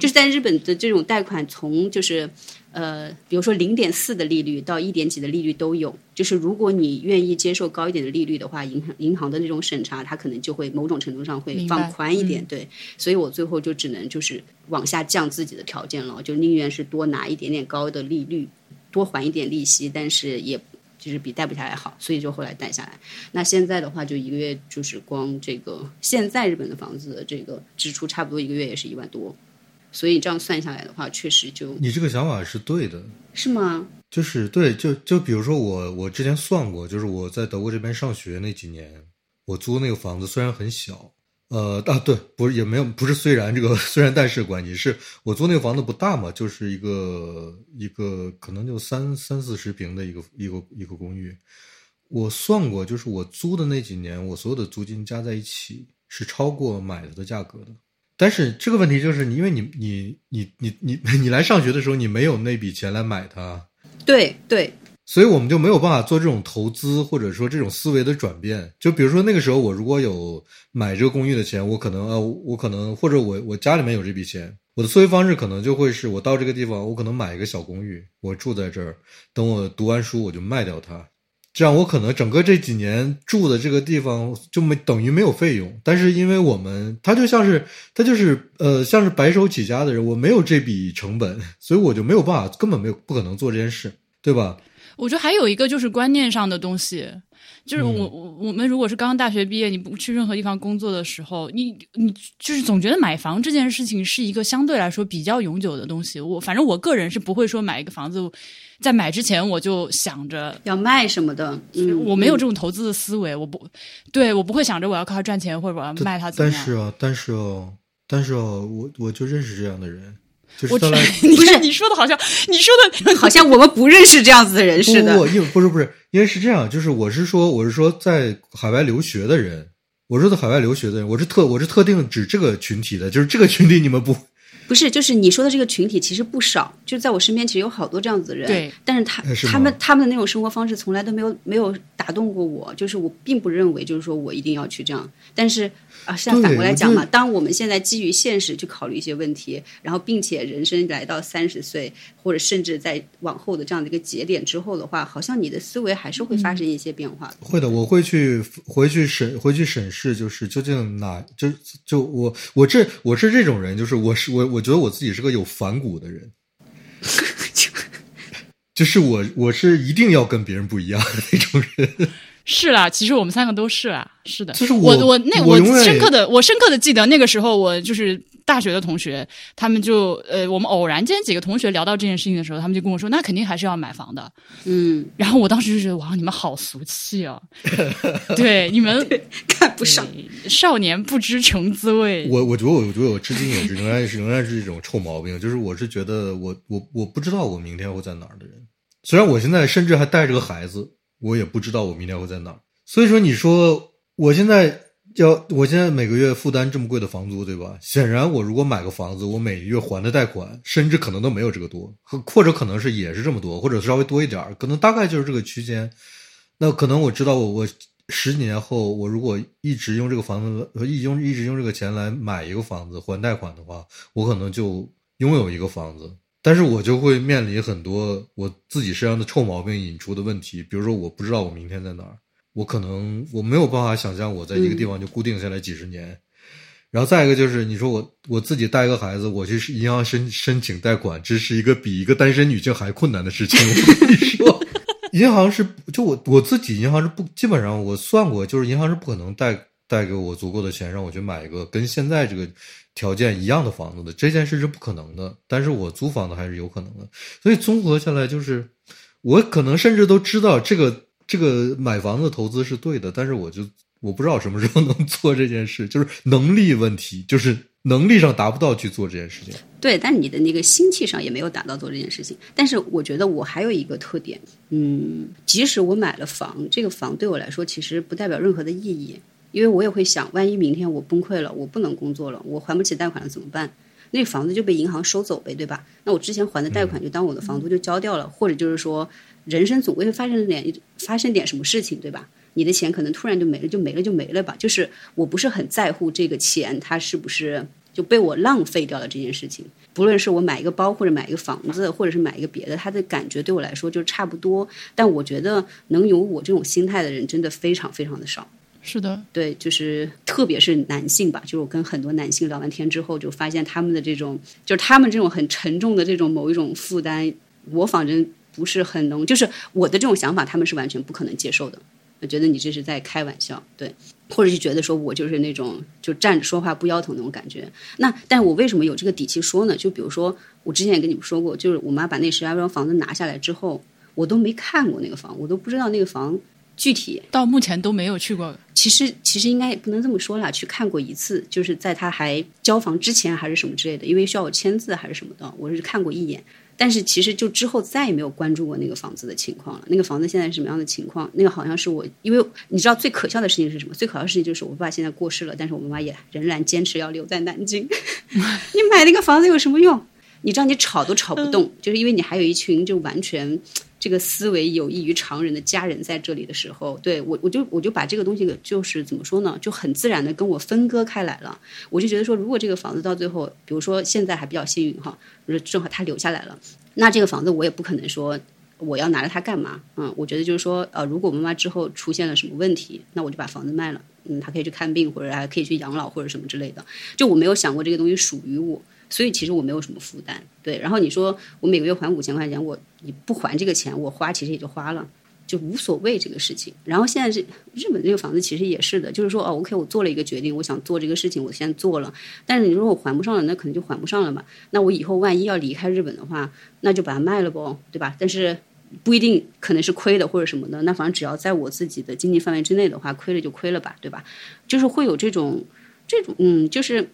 Speaker 3: 就是在日本的这种贷款，从就是。呃，比如说零点四的利率到一点几的利率都有，就是如果你愿意接受高一点的利率的话，银行银行的那种审查，它可能就会某种程度上会放宽一点，对。所以我最后就只能就是往下降自己的条件了，就宁愿是多拿一点点高的利率，多还一点利息，但是也就是比贷不下来好，所以就后来贷下来。那现在的话，就一个月就是光这个现在日本的房子的这个支出，差不多一个月也是一万多。所以这样算下来的话，确实就
Speaker 2: 你这个想法是对的，
Speaker 3: 是吗？
Speaker 2: 就是对，就就比如说我，我之前算过，就是我在德国这边上学那几年，我租那个房子虽然很小，呃啊对，不是也没有不是虽然这个 [laughs] 虽然但是关系是我租那个房子不大嘛，就是一个一个可能就三三四十平的一个一个一个公寓，我算过，就是我租的那几年，我所有的租金加在一起是超过买的的价格的。但是这个问题就是，你因为你你你你你 [laughs] 你来上学的时候，你没有那笔钱来买它，
Speaker 3: 对对，
Speaker 2: 所以我们就没有办法做这种投资或者说这种思维的转变。就比如说那个时候，我如果有买这个公寓的钱，我可能呃，我可能或者我我家里面有这笔钱，我的思维方式可能就会是我到这个地方，我可能买一个小公寓，我住在这儿，等我读完书我就卖掉它。这样，我可能整个这几年住的这个地方就没等于没有费用，但是因为我们他就像是他就是呃像是白手起家的人，我没有这笔成本，[laughs] 所以我就没有办法，根本没有不可能做这件事，对吧？
Speaker 1: 我觉得还有一个就是观念上的东西，就是我我我们如果是刚刚大学毕业，你不去任何地方工作的时候，你你就是总觉得买房这件事情是一个相对来说比较永久的东西。我反正我个人是不会说买一个房子。在买之前我就想着
Speaker 3: 要卖什么的，
Speaker 1: 我没有这种投资的思维，我不对我不会想着我要靠它赚钱或者我要卖它。
Speaker 2: 但是啊，但是哦，但是哦，我我就认识这样的人，就是
Speaker 1: 不 [laughs] 是你说的好像你说的 [laughs]
Speaker 3: 好像我们不认识这样子的人似的。
Speaker 2: 不，因为不是不是，因为是这样，就是我是说我是说在海外留学的人，我说在海外留学的人，我是特我是特定指这个群体的，就是这个群体你们不 [laughs]
Speaker 3: 不是，就是你说的这个群体其实不少，就在我身边其实有好多这样子的人。
Speaker 1: 对，
Speaker 3: 但是他他们他们的那种生活方式从来都没有没有打动过我，就是我并不认为就是说我一定要去这样。但是啊，现在反过来讲嘛，当我们现在基于现实去考虑一些问题，然后并且人生来到三十岁或者甚至在往后的这样的一个节点之后的话，好像你的思维还是会发生一些变化的。
Speaker 2: 会的，我会去回去审回去审视，就是究竟哪就就我我这我是这种人，就是我是我我觉得我自己是个有反骨的人，[laughs] 就是我我是一定要跟别人不一样的那种人。
Speaker 1: 是啦，其实我们三个都是啦，是的。
Speaker 2: 就是
Speaker 1: 我
Speaker 2: 我
Speaker 1: 那
Speaker 2: 我
Speaker 1: 深刻的我深刻的记得那个时候，我就是大学的同学，他们就呃，我们偶然间几个同学聊到这件事情的时候，他们就跟我说，那肯定还是要买房的。
Speaker 3: 嗯，[laughs]
Speaker 1: 然后我当时就觉得，哇，你们好俗气哦！[laughs] 对，你们
Speaker 3: 看不上。
Speaker 1: 对少年不知穷滋味。
Speaker 2: 我我觉得我我觉得我至今也是仍然是仍然是一种臭毛病，就是我是觉得我我我不知道我明天会在哪儿的人，虽然我现在甚至还带着个孩子，我也不知道我明天会在哪儿。所以说，你说我现在要我现在每个月负担这么贵的房租，对吧？显然，我如果买个房子，我每个月还的贷款，甚至可能都没有这个多，或者可能是也是这么多，或者稍微多一点，可能大概就是这个区间。那可能我知道我我十几年后，我如果一直用这个房子，一用一直用这个钱来买一个房子还贷款的话，我可能就拥有一个房子。但是我就会面临很多我自己身上的臭毛病引出的问题，比如说我不知道我明天在哪儿，我可能我没有办法想象我在一个地方就固定下来几十年。然后再一个就是，你说我我自己带个孩子，我去银行申申请贷款，这是一个比一个单身女性还困难的事情。[laughs] 我跟你说，银行是就我我自己银行是不基本上我算过，就是银行是不可能贷贷给我足够的钱让我去买一个跟现在这个条件一样的房子的，这件事是不可能的。但是我租房子还是有可能的，所以综合下来就是，我可能甚至都知道这个这个买房子投资是对的，但是我就我不知道什么时候能做这件事，[laughs] 就是能力问题，就是能力上达不到去做这件事情。
Speaker 3: 对，但你的那个心气上也没有达到做这件事情。但是我觉得我还有一个特点，嗯，即使我买了房，这个房对我来说其实不代表任何的意义，因为我也会想，万一明天我崩溃了，我不能工作了，我还不起贷款了怎么办？那房子就被银行收走呗，对吧？那我之前还的贷款就当我的房租就交掉了，或者就是说，人生总归会发生点发生点什么事情，对吧？你的钱可能突然就没了，就没了就没了吧。就是我不是很在乎这个钱，它是不是就被我浪费掉了这件事情。不论是我买一个包，或者买一个房子，或者是买一个别的，它的感觉对我来说就差不多。但我觉得能有我这种心态的人真的非常非常的少。
Speaker 1: 是的，
Speaker 3: 对，就是特别是男性吧，就是我跟很多男性聊完天之后，就发现他们的这种，就是他们这种很沉重的这种某一种负担，我反正不是很能，就是我的这种想法，他们是完全不可能接受的。我觉得你这是在开玩笑，对，或者是觉得说我就是那种就站着说话不腰疼那种感觉。那但我为什么有这个底气说呢？就比如说我之前也跟你们说过，就是我妈把那石家庄房子拿下来之后，我都没看过那个房，我都不知道那个房具体
Speaker 1: 到目前都没有去过。
Speaker 3: 其实其实应该也不能这么说啦，去看过一次，就是在他还交房之前还是什么之类的，因为需要我签字还是什么的，我是看过一眼。但是其实就之后再也没有关注过那个房子的情况了。那个房子现在是什么样的情况？那个好像是我，因为你知道最可笑的事情是什么？最可笑的事情就是我爸现在过世了，但是我妈妈也仍然坚持要留在南京。[laughs] 你买那个房子有什么用？你知道你吵都吵不动，就是因为你还有一群就完全这个思维有异于常人的家人在这里的时候，对我我就我就把这个东西就是怎么说呢，就很自然的跟我分割开来了。我就觉得说，如果这个房子到最后，比如说现在还比较幸运哈，正好他留下来了，那这个房子我也不可能说我要拿着它干嘛？嗯，我觉得就是说，呃，如果妈妈之后出现了什么问题，那我就把房子卖了，嗯，她可以去看病，或者还可以去养老或者什么之类的。就我没有想过这个东西属于我。所以其实我没有什么负担，对。然后你说我每个月还五千块钱，我你不还这个钱，我花其实也就花了，就无所谓这个事情。然后现在是日本这个房子其实也是的，就是说哦，OK，我做了一个决定，我想做这个事情，我先做了。但是你如果还不上了，那可能就还不上了嘛。那我以后万一要离开日本的话，那就把它卖了不，对吧？但是不一定可能是亏的或者什么的。那反正只要在我自己的经济范围之内的话，亏了就亏了吧，对吧？就是会有这种这种嗯，就是。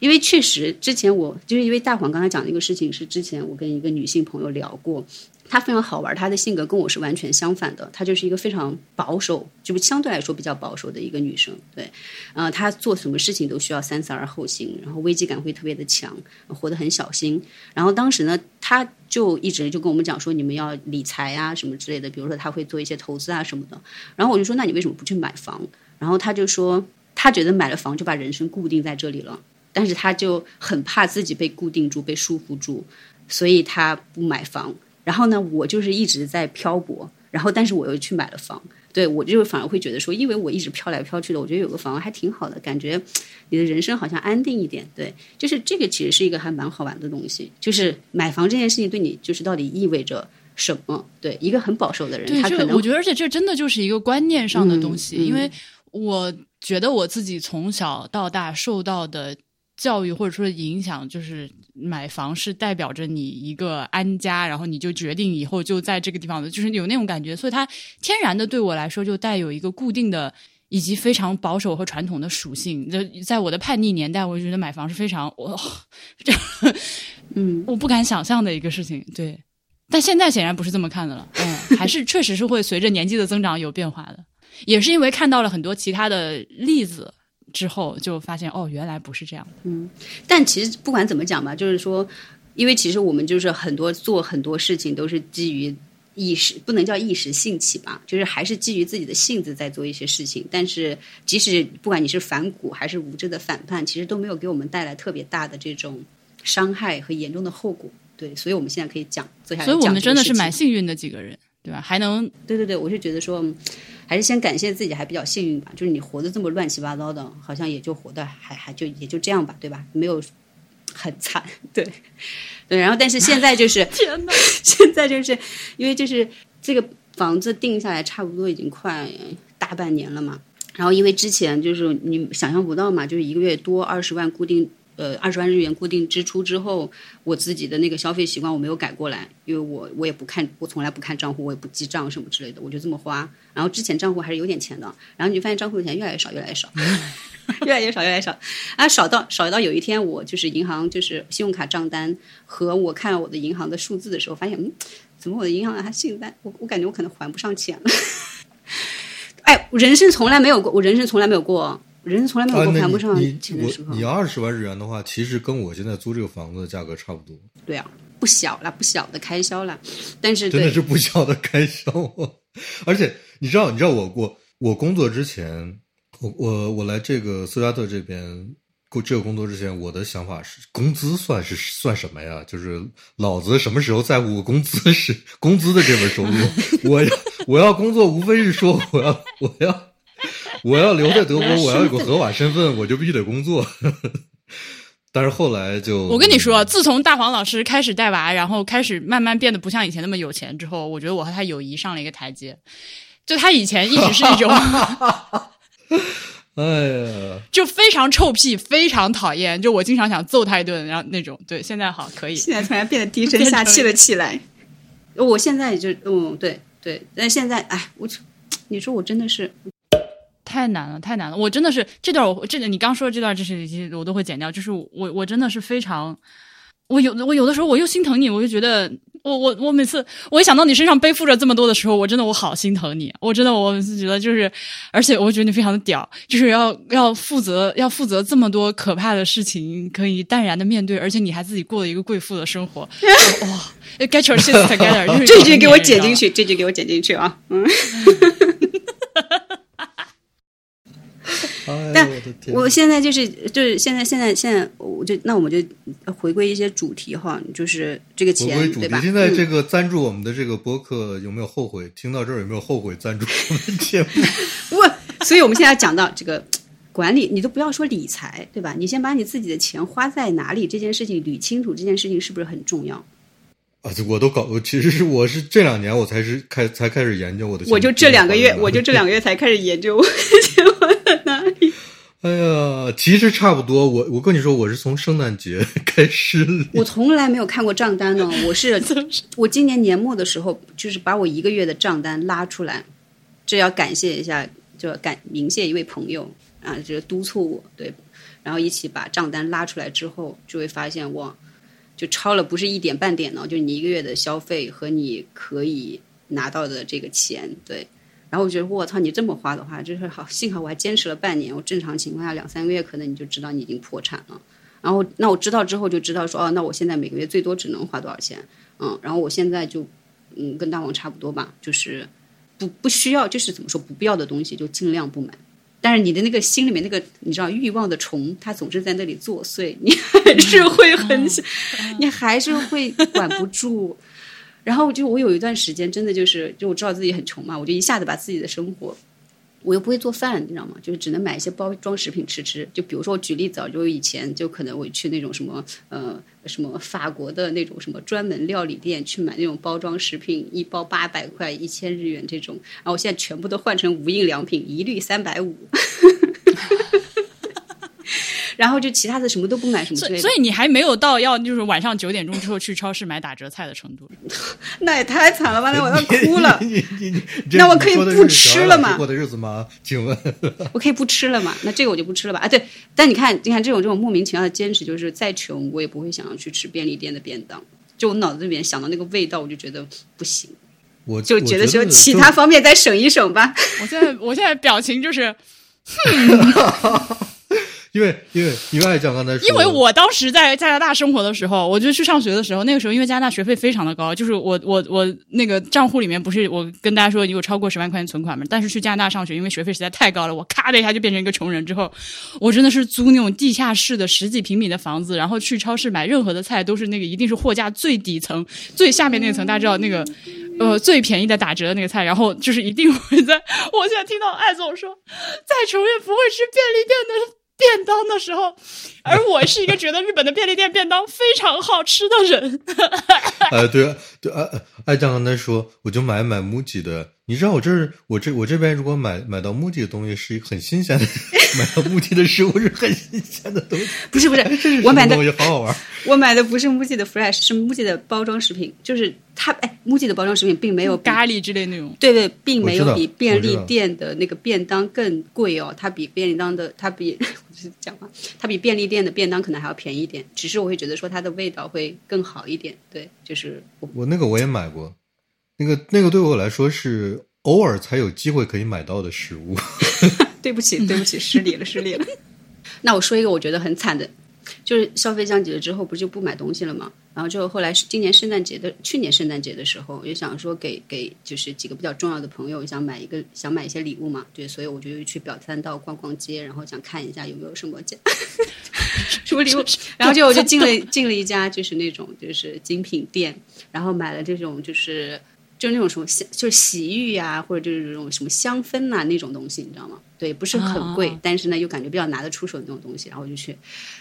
Speaker 3: 因为确实之前我就是因为大黄刚才讲的一个事情是之前我跟一个女性朋友聊过，她非常好玩，她的性格跟我是完全相反的，她就是一个非常保守，就是相对来说比较保守的一个女生。对，呃，她做什么事情都需要三思而后行，然后危机感会特别的强，活得很小心。然后当时呢，她就一直就跟我们讲说，你们要理财啊什么之类的，比如说她会做一些投资啊什么的。然后我就说，那你为什么不去买房？然后她就说，她觉得买了房就把人生固定在这里了。但是他就很怕自己被固定住、被束缚住，所以他不买房。然后呢，我就是一直在漂泊，然后但是我又去买了房。对我就反而会觉得说，因为我一直飘来飘去的，我觉得有个房还挺好的，感觉你的人生好像安定一点。对，就是这个其实是一个还蛮好玩的东西，就是买房这件事情对你就是到底意味着什么？对，一个很保守的人，他可能
Speaker 1: 我觉得，而且这真的就是一个观念上的东西，
Speaker 3: 嗯嗯
Speaker 1: 因为我觉得我自己从小到大受到的。教育或者说影响，就是买房是代表着你一个安家，然后你就决定以后就在这个地方的，就是有那种感觉，所以它天然的对我来说就带有一个固定的以及非常保守和传统的属性。就在我的叛逆年代，我就觉得买房是非常我这 [laughs]
Speaker 3: 嗯，
Speaker 1: 我不敢想象的一个事情。对，但现在显然不是这么看的了，嗯，还是确实是会随着年纪的增长有变化的，也是因为看到了很多其他的例子。之后就发现哦，原来不是这样嗯。
Speaker 3: 但其实不管怎么讲吧，就是说，因为其实我们就是很多做很多事情都是基于一时，不能叫一时兴起吧，就是还是基于自己的性子在做一些事情。但是即使不管你是反骨还是无知的反叛，其实都没有给我们带来特别大的这种伤害和严重的后果。对，所以我们现在可以讲坐下来
Speaker 1: 所以我们真的是蛮
Speaker 3: 蛮
Speaker 1: 幸运的几个人，对吧？还能
Speaker 3: 对对对，我是觉得说，嗯还是先感谢自己，还比较幸运吧。就是你活得这么乱七八糟的，好像也就活得还还就也就这样吧，对吧？没有很惨，[laughs] 对对。然后，但是现在就是 [laughs]
Speaker 1: 天哪！[laughs]
Speaker 3: 现在就是因为就是这个房子定下来，差不多已经快大半年了嘛。然后因为之前就是你想象不到嘛，就是一个月多二十万固定。呃，二十万日元固定支出之后，我自己的那个消费习惯我没有改过来，因为我我也不看，我从来不看账户，我也不记账什么之类的，我就这么花。然后之前账户还是有点钱的，然后你就发现账户的钱越来越少，越来越少，[laughs] 越来越少，越来越少，啊，少到少到有一天我就是银行就是信用卡账单和我看我的银行的数字的时候，发现嗯，怎么我的银行还信贷，我我感觉我可能还不上钱了。[laughs] 哎，我人生从来没有过，我人生从来没有过。人从来没有过还不上
Speaker 2: 你你
Speaker 3: 钱的时候。
Speaker 2: 我你二十万日元的话，其实跟我现在租这个房子的价格差不多，
Speaker 3: 对啊，不小了，不小的开销了。但是
Speaker 2: 真的是不小的开销啊！而且你知道，你知道我我我工作之前，我我我来这个斯图加特这边过这个工作之前，我的想法是，工资算是算什么呀？就是老子什么时候在乎工资是工资的这份收入？[laughs] 我要我要工作，无非是说我要我要。[laughs] 我要留在德国，我要有个合法身份，我就必须得工作。[laughs] 但是后来就，
Speaker 1: 我跟你说，自从大黄老师开始带娃，然后开始慢慢变得不像以前那么有钱之后，我觉得我和他友谊上了一个台阶。就他以前一直是一种，[laughs]
Speaker 2: 哎呀，
Speaker 1: 就非常臭屁，非常讨厌，就我经常想揍他一顿，然后那种。对，现在好可以。
Speaker 3: 现在突然变得低声下气了起来。我现在也就嗯，对对，但现在哎，我你说我真的是
Speaker 1: 太难了，太难了！我真的是这段我这个你刚说的这段知识其实我都会剪掉。就是我我真的是非常，我有我有的时候我又心疼你，我就觉得我我我每次我一想到你身上背负着这么多的时候，我真的我好心疼你。我真的我每次觉得就是，而且我觉得你非常的屌，就是要要负责要负责这么多可怕的事情，可以淡然的面对，而且你还自己过了一个贵妇的生活。[laughs] 哇，get your shit together！就是 [laughs]
Speaker 3: 这句给我剪进去，这句给我剪进去啊！嗯。[laughs] 但
Speaker 2: 哎、我
Speaker 3: 现在就是就是现在现在现在，我就那我们就回归一些主题哈，就是这个
Speaker 2: 回
Speaker 3: 钱对吧？，嗯
Speaker 2: 现在这个赞助我们的这个播客有没有后悔？听到这儿有没有后悔赞助我们节目？[laughs]
Speaker 3: 不，所以我们现在讲到这个管理，你都不要说理财，对吧？你先把你自己的钱花在哪里这件事情捋清楚，这件事情是不是很重要？
Speaker 2: 啊，这我都搞，我其实是我是这两年我才是开才开始研究我的钱，[laughs]
Speaker 3: 我就这两个月，我就这两
Speaker 2: 个。
Speaker 3: 月才开始研究我的钱花在哪里。
Speaker 2: 哎呀，其实差不多。我我跟你说，我是从圣诞节 [laughs] 开始，
Speaker 3: 我从来没有看过账单呢，我是 [laughs] 我今年年末的时候，就是把我一个月的账单拉出来，这要感谢一下，就要感鸣谢一位朋友啊，就是督促我，对，然后一起把账单拉出来之后，就会发现哇，就超了不是一点半点呢，就你一个月的消费和你可以拿到的这个钱，对。然后我觉得我操，你这么花的话，就是好，幸好我还坚持了半年。我正常情况下两三个月，可能你就知道你已经破产了。然后那我知道之后就知道说，哦，那我现在每个月最多只能花多少钱？嗯，然后我现在就嗯跟大王差不多吧，就是不不需要，就是怎么说不必要的东西就尽量不买。但是你的那个心里面那个你知道欲望的虫，它总是在那里作祟，你还是会很想，你还是会管不住。然后就我有一段时间真的就是，就我知道自己很穷嘛，我就一下子把自己的生活，我又不会做饭，你知道吗？就是只能买一些包装食品吃吃。就比如说我举例子，就以前就可能我去那种什么呃什么法国的那种什么专门料理店去买那种包装食品，一包八百块、一千日元这种，然后我现在全部都换成无印良品，一律三百五。然后就其他的什么都不买，什么之类的。
Speaker 1: 所以你还没有到要就是晚上九点钟之后去超市买打折菜的程度。[laughs]
Speaker 3: 那也太惨了吧！那我要哭了。
Speaker 2: 你你你，[laughs]
Speaker 3: 那 [laughs] 我可以不吃了吗？
Speaker 2: 过的日子吗？请问，
Speaker 3: 我可以不吃了吗？那这个我就不吃了吧？啊，对。但你看，你看这种这种莫名其妙的坚持，就是再穷我也不会想要去吃便利店的便当。就我脑子里面想到那个味道，我就觉得不行。
Speaker 2: 我
Speaker 3: 就觉得
Speaker 2: 说
Speaker 3: 其他方面再省一省吧。
Speaker 1: 我现在我现在表情就是。
Speaker 2: 因为因为因为爱讲刚才说，
Speaker 1: 因为我当时在加拿大生活的时候，我就去上学的时候，那个时候因为加拿大学费非常的高，就是我我我那个账户里面不是我跟大家说你有超过十万块钱存款嘛，但是去加拿大上学，因为学费实在太高了，我咔的一下就变成一个穷人。之后我真的是租那种地下室的十几平米的房子，然后去超市买任何的菜都是那个一定是货架最底层最下面那层，大家知道那个呃最便宜的打折的那个菜，然后就是一定会在。我现在听到艾总说，再穷也不会吃便利店的。便当的时候，而我是一个觉得日本的便利店便当非常好吃的人。
Speaker 2: 呃，[laughs] 对对，爱爱酱刚才说，我就买买 MUJI 的。你知道我这儿我这我这边如果买买到 MUJI 的东西是一个很新鲜的，[laughs] 买到 MUJI 的食物是很新鲜的东西。
Speaker 3: 不是不是，我买的
Speaker 2: 东西好好玩。[laughs]
Speaker 3: 我买的不是 MUJI 的 Fresh，是 MUJI 的包装食品。就是它哎，MUJI 的包装食品并没有
Speaker 1: 咖喱之类那种。
Speaker 3: 对对，并没有比便利店的那个便当更贵哦。它比便利当的，它比 [laughs] 我是讲话，它比便利店的便当可能还要便宜一点。只是我会觉得说它的味道会更好一点。对，就是
Speaker 2: 我我那个我也买过。那个那个对我来说是偶尔才有机会可以买到的食物。[laughs]
Speaker 3: 对不起，对不起，失礼了，失礼了。那我说一个我觉得很惨的，就是消费降级了之后，不是就不买东西了吗？然后就后来是今年圣诞节的，去年圣诞节的时候，也想说给给就是几个比较重要的朋友，想买一个想买一些礼物嘛。对，所以我就去表参道逛逛街，然后想看一下有没有什么奖，[laughs] 什么礼物。然后就我就进了 [laughs] 进了一家就是那种就是精品店，然后买了这种就是。就那种什么香，就是洗浴呀，或者就是这种什么香氛呐那种东西，你知道吗？对，不是很贵，但是呢又感觉比较拿得出手的那种东西，然后我就去，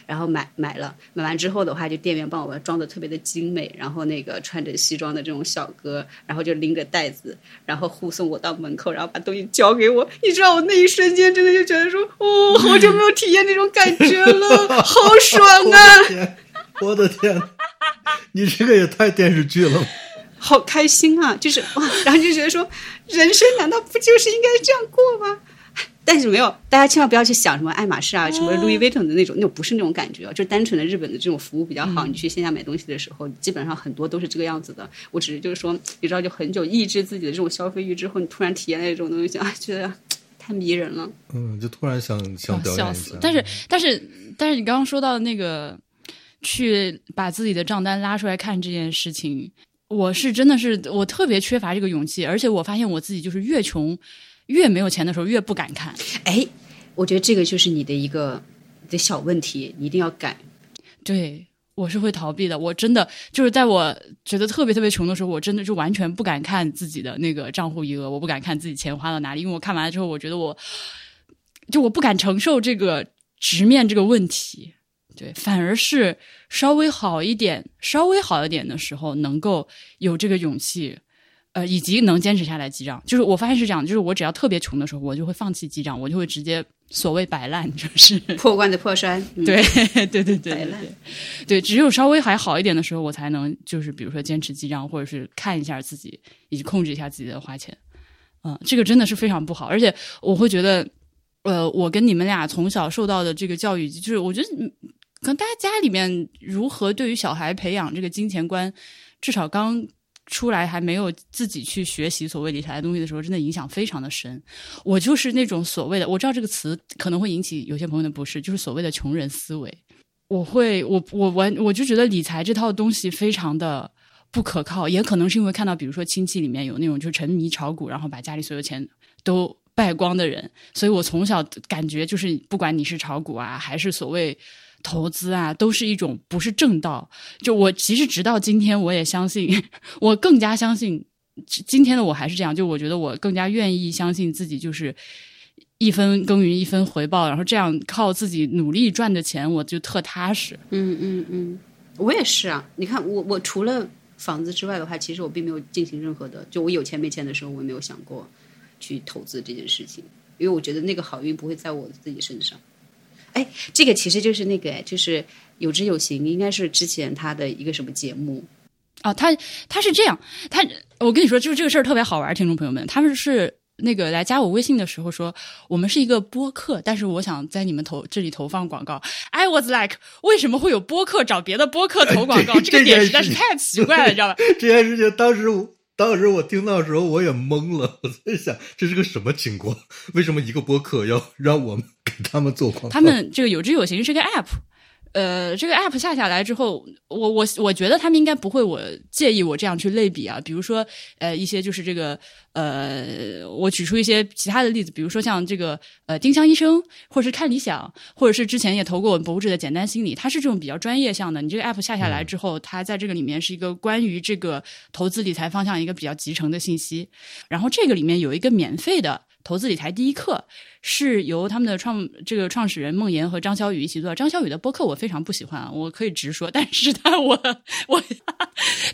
Speaker 3: 然后买买了，买完之后的话，就店员帮我装的特别的精美，然后那个穿着西装的这种小哥，然后就拎个袋子，然后护送我到门口，然后把东西交给我。你知道我那一瞬间真的就觉得说，哦，好久没有体验那种感觉了，好爽啊！[laughs]
Speaker 2: 我的天，你这个也太电视剧了。
Speaker 3: 好开心啊！就是哇，[laughs] 然后就觉得说，人生难道不就是应该这样过吗？但是没有，大家千万不要去想什么爱马仕啊，什么 Louis Vuitton 的那种，那种不是那种感觉啊，就单纯的日本的这种服务比较好。你去线下买东西的时候，基本上很多都是这个样子的。我只是就是说，你知道，就很久抑制自己的这种消费欲之后，你突然体验那种东西，啊，觉得太迷人了。
Speaker 2: 嗯，就突然想想表演一
Speaker 1: 下。但是，但是，但是你刚刚说到的那个，去把自己的账单拉出来看这件事情。我是真的是我特别缺乏这个勇气，而且我发现我自己就是越穷越没有钱的时候越不敢看。
Speaker 3: 哎，我觉得这个就是你的一个的小问题，你一定要改。
Speaker 1: 对，我是会逃避的。我真的就是在我觉得特别特别穷的时候，我真的就完全不敢看自己的那个账户余额，我不敢看自己钱花到哪里，因为我看完了之后，我觉得我就我不敢承受这个直面这个问题。对，反而是稍微好一点、稍微好一点的时候，能够有这个勇气，呃，以及能坚持下来记账。就是我发现是这样，就是我只要特别穷的时候，我就会放弃记账，我就会直接所谓摆烂，就是 [laughs]
Speaker 3: 破罐子破摔。
Speaker 1: 对 [laughs] 对对对，摆烂。对，只有稍微还好一点的时候，我才能就是比如说坚持记账，或者是看一下自己，以及控制一下自己的花钱。嗯，这个真的是非常不好，而且我会觉得。呃，我跟你们俩从小受到的这个教育，就是我觉得，嗯可能大家家里面如何对于小孩培养这个金钱观，至少刚出来还没有自己去学习所谓理财的东西的时候，真的影响非常的深。我就是那种所谓的，我知道这个词可能会引起有些朋友的不适，就是所谓的穷人思维。我会，我我完，我就觉得理财这套东西非常的不可靠，也可能是因为看到，比如说亲戚里面有那种就沉迷炒股，然后把家里所有钱都败光的人，所以我从小感觉就是，不管你是炒股啊，还是所谓投资啊，都是一种不是正道。就我其实直到今天，我也相信，我更加相信今天的我还是这样。就我觉得我更加愿意相信自己，就是一分耕耘一分回报，然后这样靠自己努力赚的钱，我就特踏实。
Speaker 3: 嗯嗯嗯，我也是啊。你看，我我除了房子之外的话，其实我并没有进行任何的，就我有钱没钱的时候，我也没有想过去投资这件事情，因为我觉得那个好运不会在我自己身上。哎，这个其实就是那个，就是有知有行，应该是之前他的一个什么节目。
Speaker 1: 哦，他他是这样，他我跟你说，就是这个事儿特别好玩，听众朋友们，他们是那个来加我微信的时候说，我们是一个播客，但是我想在你们投这里投放广告。I was like，为什么会有播客找别的播客投广告？[laughs]
Speaker 2: 这
Speaker 1: 这个点实在是太奇怪了，你知道吧？[laughs]
Speaker 2: 这件事情当时我当时我听到的时候我也懵了，我在想这是个什么情况？为什么一个播客要让我们给他们做广告？
Speaker 1: 他们这个有知有行是个 app，呃，这个 app 下下来之后，我我我觉得他们应该不会我介意我这样去类比啊，比如说呃一些就是这个呃，我举出一些其他的例子，比如说像这个呃丁香医生，或者是看理想，或者是之前也投过我们博物志的简单心理，它是这种比较专业向的。你这个 app 下下来之后，它在这个里面是一个关于这个投资理财方向一个比较集成的信息，然后这个里面有一个免费的。投资理财第一课是由他们的创这个创始人孟岩和张小雨一起做。张小雨的播客我非常不喜欢，我可以直说，但是他我我，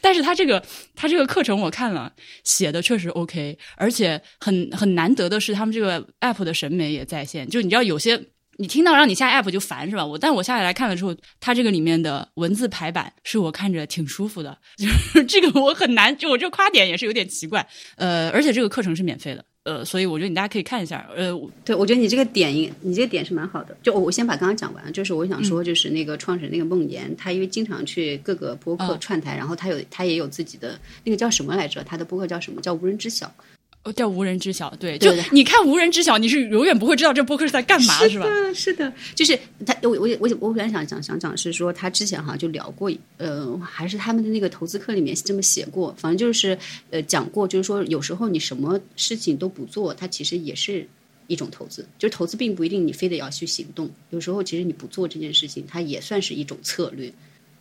Speaker 1: 但是他这个他这个课程我看了，写的确实 OK，而且很很难得的是他们这个 app 的审美也在线。就你知道有些你听到让你下 app 就烦是吧？我但我下来看了之后，它这个里面的文字排版是我看着挺舒服的，[laughs] 就是这个我很难，就我这夸点也是有点奇怪。呃，而且这个课程是免费的。呃，所以我觉得你大家可以看一下，呃，
Speaker 3: 对，我觉得你这个点，你这个点是蛮好的。就我先把刚刚讲完，就是我想说，就是那个创始人那个梦岩，他因为经常去各个播客
Speaker 1: 嗯
Speaker 3: 串台，然后他有他也有自己的那个叫什么来着？他的播客叫什么？叫无人知晓。
Speaker 1: 哦叫无人知晓，对，
Speaker 3: 对
Speaker 1: 就你看无人知晓，你是永远不会知道这播客是在干嘛，是吧？
Speaker 3: 的，是的，就是他，我我我我本来想讲想讲是说，他之前好像就聊过，呃，还是他们的那个投资课里面这么写过，反正就是呃讲过，就是说有时候你什么事情都不做，它其实也是一种投资，就是投资并不一定你非得要去行动，有时候其实你不做这件事情，它也算是一种策略。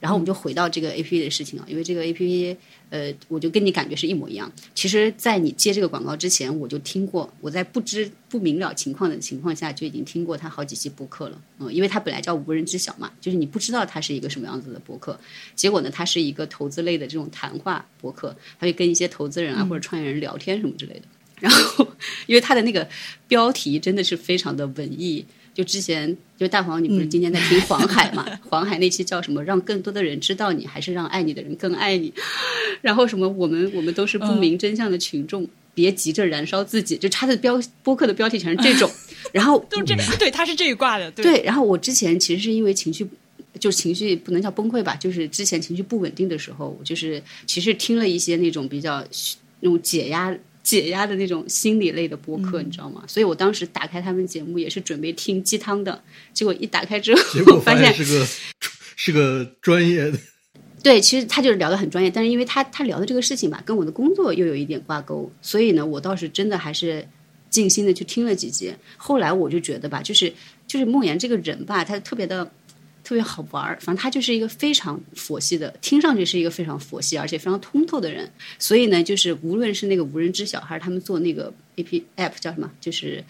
Speaker 3: 然后我们就回到这个 A P P 的事情啊，因为这个 A P P，呃，我就跟你感觉是一模一样。其实，在你接这个广告之前，我就听过，我在不知不明了情况的情况下，就已经听过他好几期播客了。嗯，因为他本来叫无人知晓嘛，就是你不知道他是一个什么样子的播客。结果呢，他是一个投资类的这种谈话播客，他会跟一些投资人啊或者创业人聊天什么之类的。然后，因为他的那个标题真的是非常的文艺。就之前就大黄，你不是今天在听黄海嘛？[laughs] 黄海那期叫什么？让更多的人知道你，还是让爱你的人更爱你？[laughs] 然后什么？我们我们都是不明真相的群众，别急着燃烧自己。就他的标播客的标题全是这种。[laughs] 然后
Speaker 1: 都这对，他是这一挂的，对。
Speaker 3: 对，然后我之前其实是因为情绪，就是情绪不能叫崩溃吧，就是之前情绪不稳定的时候，我就是其实听了一些那种比较那种解压。解压的那种心理类的播客，
Speaker 1: 嗯
Speaker 3: 你知道吗？所以我当时打开他们节目也是准备听鸡汤的，结果一打开之后，[laughs]
Speaker 2: 结果
Speaker 3: 发
Speaker 2: 现是个是个专业的。
Speaker 3: 对，其实他就是聊的很专业，但是因为他他聊的这个事情吧，跟我的工作又有一点挂钩，所以呢，我倒是真的还是静心的去听了几集。后来我就觉得吧，就是就是梦妍这个人吧，他特别的特别好玩儿，反正他就是一个非常佛系的，听上去是一个非常佛系而且非常通透的人。所以呢，就是无论是那个无人知晓，还是他们做那个 A P app 叫什么，就是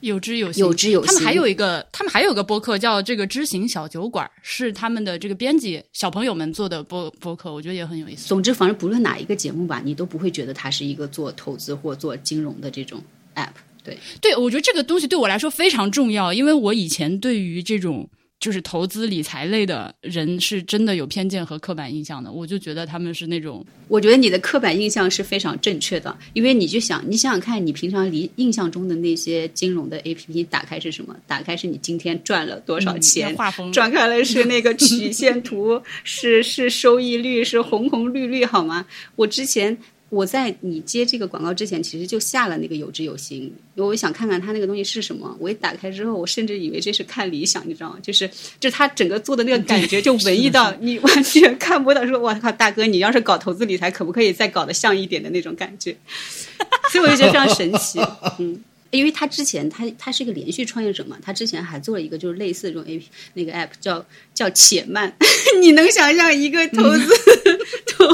Speaker 1: 有知有行，
Speaker 3: 有知有行。
Speaker 1: 他们还有一个，他们还有个播客叫这个知行小酒馆，是他们的这个编辑小朋友们做的播播客，我觉得也很有意思。
Speaker 3: 总之，反正不论哪一个节目吧，你都不会觉得它是一个做投资或做金融的这种 app。对，
Speaker 1: 对，我觉得这个东西对我来说非常重要，因为我以前对于这种就是投资理财类的人是真的有偏见和刻板印象的。我就觉得他们是那种，
Speaker 3: 我觉得你的刻板印象是非常正确的，因为你就想，你想想看，你平常离印象中的那些金融的 A P P 打开是什么？打开是你今天赚了多少钱，
Speaker 1: 画风
Speaker 3: 转开了是那个 [laughs] 曲线图，是是收益率，是红红绿绿，好吗？我之前。我在你接这个广告之前，其实就下了那个有知有行，因为我想看看他那个东西是什么。我一打开之后，我甚至以为这是看理想，你知道吗？就是就他整个做的那个感觉，就文艺到你完全看不到。说我靠，大哥，你要是搞投资理财，可不可以再搞得像一点的那种感觉？[laughs] 所以我就觉得非常神奇，嗯。因为他之前他他是一个连续创业者嘛，他之前还做了一个就是类似这种 A P 那个 App 叫叫且慢，[laughs] 你能想象一个投资 [laughs] 投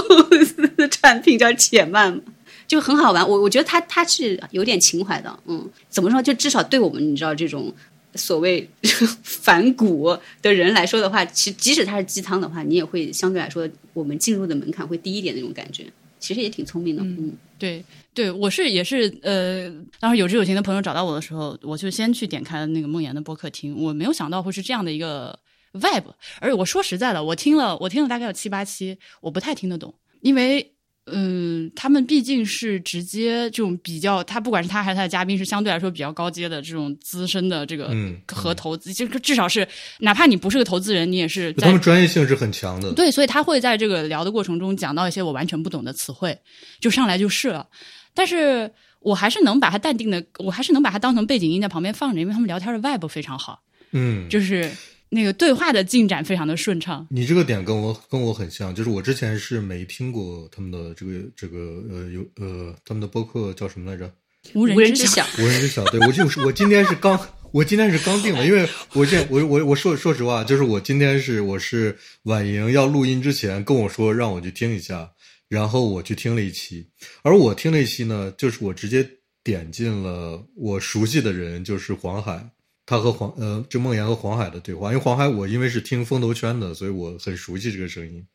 Speaker 3: 资产品叫且慢吗？就很好玩，我我觉得他他是有点情怀的，嗯，怎么说？就至少对我们你知道这种所谓 [laughs] 反骨的人来说的话，其即使他是鸡汤的话，你也会相对来说我们进入的门槛会低一点那种感觉，其实也挺聪明的，嗯，
Speaker 1: 对。对，我是也是，呃，当时有志有情的朋友找到我的时候，我就先去点开了那个梦妍的播客听，我没有想到会是这样的一个 vibe，而且我说实在的，我听了，我听了大概有七八期，我不太听得懂，因为。嗯，他们毕竟是直接这种比较，他不管是他还是他的嘉宾，是相对来说比较高阶的这种资深的这个和投资，就至少是哪怕你不是个投资人，你也是
Speaker 2: 他们专业性是很强的。
Speaker 1: 对，所以他会在这个聊的过程中讲到一些我完全不懂的词汇，就上来就是了。但是我还是能把它淡定的，我还是能把它当成背景音在旁边放着，因为他们聊天的 vibe 非常好。
Speaker 2: 嗯，
Speaker 1: 就是。那个对话的进展非常的顺畅。
Speaker 2: 你这个点跟我跟我很像，就是我之前是没听过他们的这个这个呃有呃他们的播客叫什么来着？
Speaker 1: 无人
Speaker 3: 知晓。
Speaker 2: 无人知晓。对我就是我今天是刚我今天是刚定的，因为我现我我我说说实话，就是我今天是我是婉莹要录音之前跟我说让我去听一下，然后我去听了一期，而我听了一期呢，就是我直接点进了我熟悉的人，就是黄海。他和黄呃，就梦妍和黄海的对话，因为黄海我因为是听风投圈的，所以我很熟悉这个声音。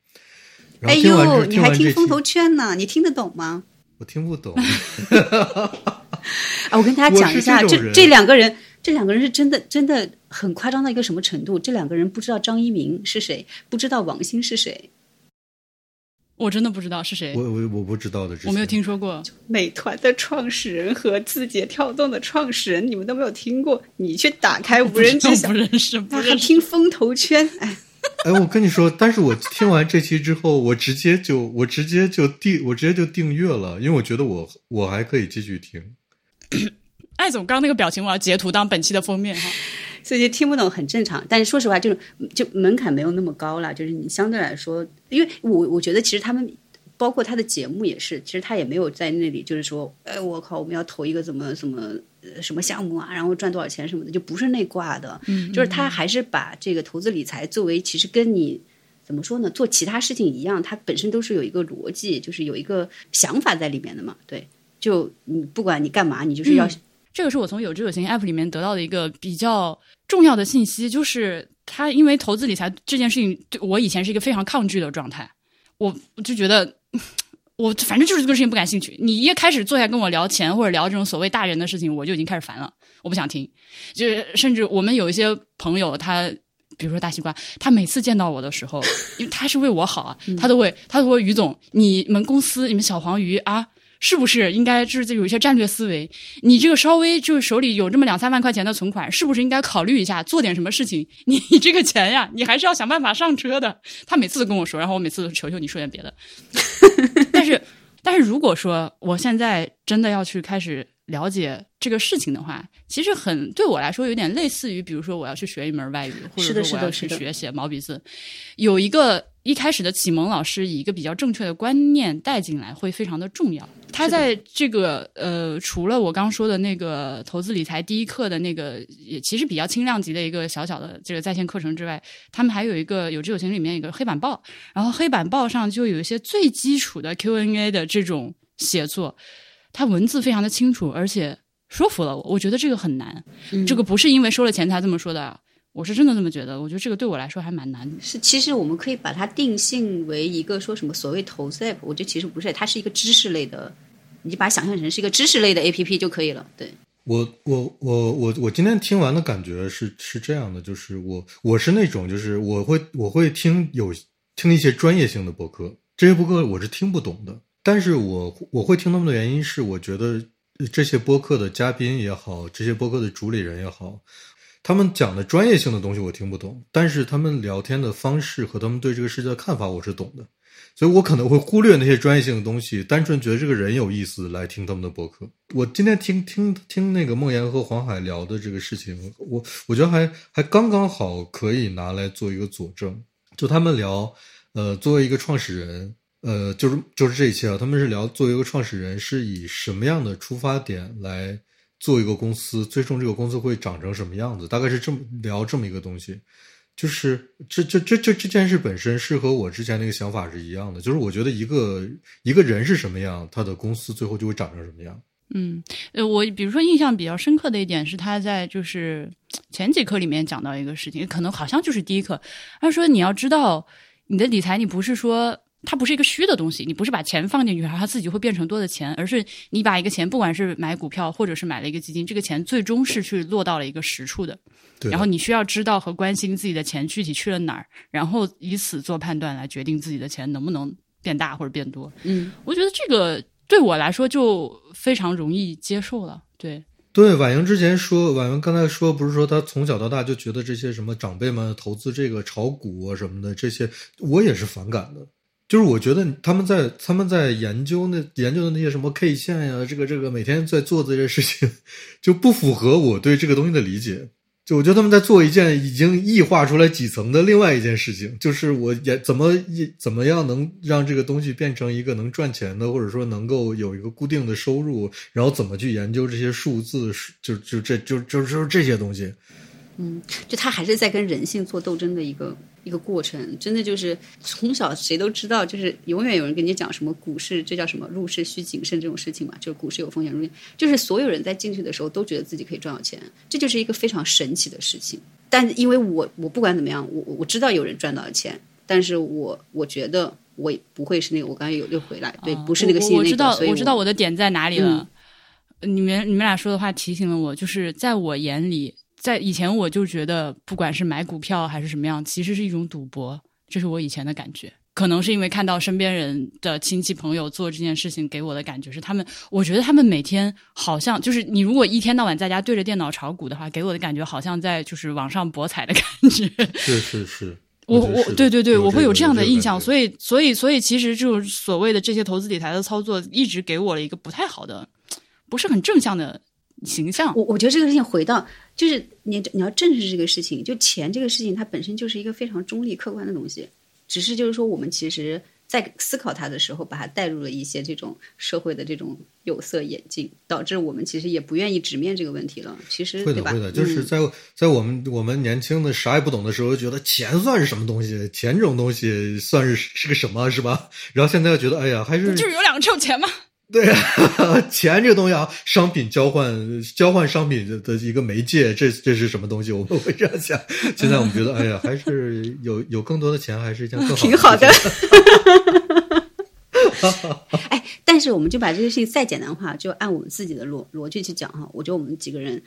Speaker 3: 哎呦，你还听风投圈呢？你听得懂吗？
Speaker 2: 我听不懂。[laughs] [laughs]
Speaker 3: 啊，我跟大家讲一下，这这两个人，这两个人是真的真的很夸张到一个什么程度？这两个人不知道张一鸣是谁，不知道王兴是谁。
Speaker 1: 我真的不知道是谁，
Speaker 2: 我我我不知道的，
Speaker 1: 我没有听说过。
Speaker 3: 美团的创始人和字节跳动的创始人，你们都没有听过？你去打开无人知晓，[laughs]
Speaker 1: 不认识，不认
Speaker 3: 识，听风投圈。哎，
Speaker 2: 哎，我跟你说，但是我听完这期之后，我直接就我直接就订，我直接就订阅了，因为我觉得我我还可以继续听。[coughs]
Speaker 1: 艾总刚那个表情，我要截图当本期的封面哈。
Speaker 3: 所以就听不懂很正常，但是说实话，就是就门槛没有那么高了。就是你相对来说，因为我我觉得其实他们包括他的节目也是，其实他也没有在那里就是说，哎，我靠，我们要投一个怎么什么什么项目啊，然后赚多少钱什么的，就不是那挂的。
Speaker 1: 嗯，
Speaker 3: 就是他还是把这个投资理财作为其实跟你怎么说呢，做其他事情一样，它本身都是有一个逻辑，就是有一个想法在里面的嘛。对，就你不管你干嘛，你就是要。
Speaker 1: 这个是我从有知有行 App 里面得到的一个比较重要的信息，就是他因为投资理财这件事情，对我以前是一个非常抗拒的状态，我就觉得我反正就是这个事情不感兴趣。你一开始坐下跟我聊钱或者聊这种所谓大人的事情，我就已经开始烦了，我不想听。就是甚至我们有一些朋友，他比如说大西瓜，他每次见到我的时候，因为他是为我好啊，他都会他都会于总，你们公司你们小黄鱼啊。是不是应该就是有一些战略思维？你这个稍微就是手里有这么两三万块钱的存款，是不是应该考虑一下做点什么事情？你你这个钱呀，你还是要想办法上车的。他每次都跟我说，然后我每次都求求你说点别的。[laughs] 但是，但是如果说我现在真的要去开始了解这个事情的话，其实很对我来说有点类似于，比如说我要去学一门外语，或者说我要去学写毛笔字，有一个。一开始的启蒙老师以一个比较正确的观念带进来，会非常的重要。他在这个呃，除了我刚说的那个投资理财第一课的那个，也其实比较轻量级的一个小小的这个在线课程之外，他们还有一个有知有行里面一个黑板报，然后黑板报上就有一些最基础的 Q&A 的这种写作，它文字非常的清楚，而且说服了我。我觉得这个很难，这个不是因为收了钱才这么说的。我是真的这么觉得，我觉得这个对我来说还蛮难。
Speaker 3: 是，其实我们可以把它定性为一个说什么所谓投资 app，我觉得其实不是，它是一个知识类的，你把它想象成是一个知识类的 app 就可以了。对，
Speaker 2: 我我我我我今天听完的感觉是是这样的，就是我我是那种就是我会我会听有听一些专业性的播客，这些播客我是听不懂的，但是我我会听他们的原因是我觉得这些播客的嘉宾也好，这些播客的主理人也好，他们讲的专业性的东西我听不懂，但是他们聊天的方式和他们对这个世界的看法我是懂的。所以我可能会忽略那些专业性的东西，单纯觉得这个人有意思来听他们的博客。我今天听听听那个梦岩和黄海聊的这个事情，我我觉得还还刚刚好可以拿来做一个佐证。就他们聊，呃，作为一个创始人，呃，就是就是这一期啊，他们是聊作为一个创始人是以什么样的出发点来做一个公司，最终这个公司会长成什么样子，大概是这么聊这么一个东西。就是这这这这这件事本身是和我之前那个想法是一样的，就是我觉得一个一个人是什么样，他的公司最后就会长成什么样。
Speaker 1: 嗯，呃，我比如说印象比较深刻的一点是他在就是前几课里面讲到一个事情，可能好像就是第一课，他说你要知道你的理财，你不是说它不是一个虚的东西，你不是把钱放进去，它自己会变成多的钱，而是你把一个钱，不管是买股票或者是买了一个基金，这个钱最终是去落到了一个实处的。然后你需要知道和关心自己的钱具体去了哪儿，然后以此做判断来决定自己的钱能不能变大或者变多。
Speaker 3: 嗯，
Speaker 1: 我觉得这个对我来说就非常容易接受了。对，
Speaker 2: 对，婉莹之前说，婉莹刚才说不是说她从小到大就觉得这些什么长辈们投资这个炒股啊什么的这些，我也是反感的。就是我觉得他们在他们在研究那研究的那些什么 K 线呀，这个这个每天在做这些事情，就不符合我对这个东西的理解。就我觉得他们在做一件已经异化出来几层的另外一件事情，就是我也怎么怎么样能让这个东西变成一个能赚钱的，或者说能够有一个固定的收入，然后怎么去研究这些数字，就就这就就就是这些东西。
Speaker 3: 嗯，就他还是在跟人性做斗争的一个一个过程，真的就是从小谁都知道，就是永远有人跟你讲什么股市，这叫什么入市需谨慎这种事情嘛，就是股市有风险入，就是所有人在进去的时候都觉得自己可以赚到钱，这就是一个非常神奇的事情。但因为我我不管怎么样，我我知道有人赚到了钱，但是我我觉得我也不会是那个我刚才有又回来，对，不是那个
Speaker 1: 我知道
Speaker 3: 我
Speaker 1: 知道我的点在哪里了。你们你们俩说的话提醒了我，就是在我眼里。在以前，我就觉得不管是买股票还是什么样，其实是一种赌博，这是我以前的感觉。可能是因为看到身边人的亲戚朋友做这件事情，给我的感觉是他们，我觉得他们每天好像就是你如果一天到晚在家对着电脑炒股的话，给我的感觉好像在就是网上博彩的感觉。[laughs]
Speaker 2: 是是是，
Speaker 1: 我我对对对，我会
Speaker 2: 有
Speaker 1: 这样的印象，
Speaker 2: 所
Speaker 1: 所以所以所以其实就是所谓的这些投资理财的操作，一直给我了一个不太好的，不是很正向的。形象，
Speaker 3: 我我觉得这个事情回到就是你你要正视这个事情，就钱这个事情它本身就是一个非常中立客观的东西，只是就是说我们其实在思考它的时候，把它带入了一些这种社会的这种有色眼镜，导致我们其实也不愿意直面这个问题了。其实
Speaker 2: 会的会的，就是在在我们我们年轻的啥也不懂的时候，觉得钱算是什么东西，钱这种东西算是是个什么，是吧？然后现在又觉得，哎呀，还是
Speaker 1: 就是有两个臭钱吗？
Speaker 2: 对啊，钱这个东西啊，商品交换交换商品的一个媒介，这这是什么东西？我们会这样想。现在我们觉得，哎呀，还是有有更多的钱，还是一件更好
Speaker 3: 挺好的。[laughs] 哎，但是我们就把这个事情再简单化，就按我们自己的逻逻辑去讲哈。我觉得我们几个人。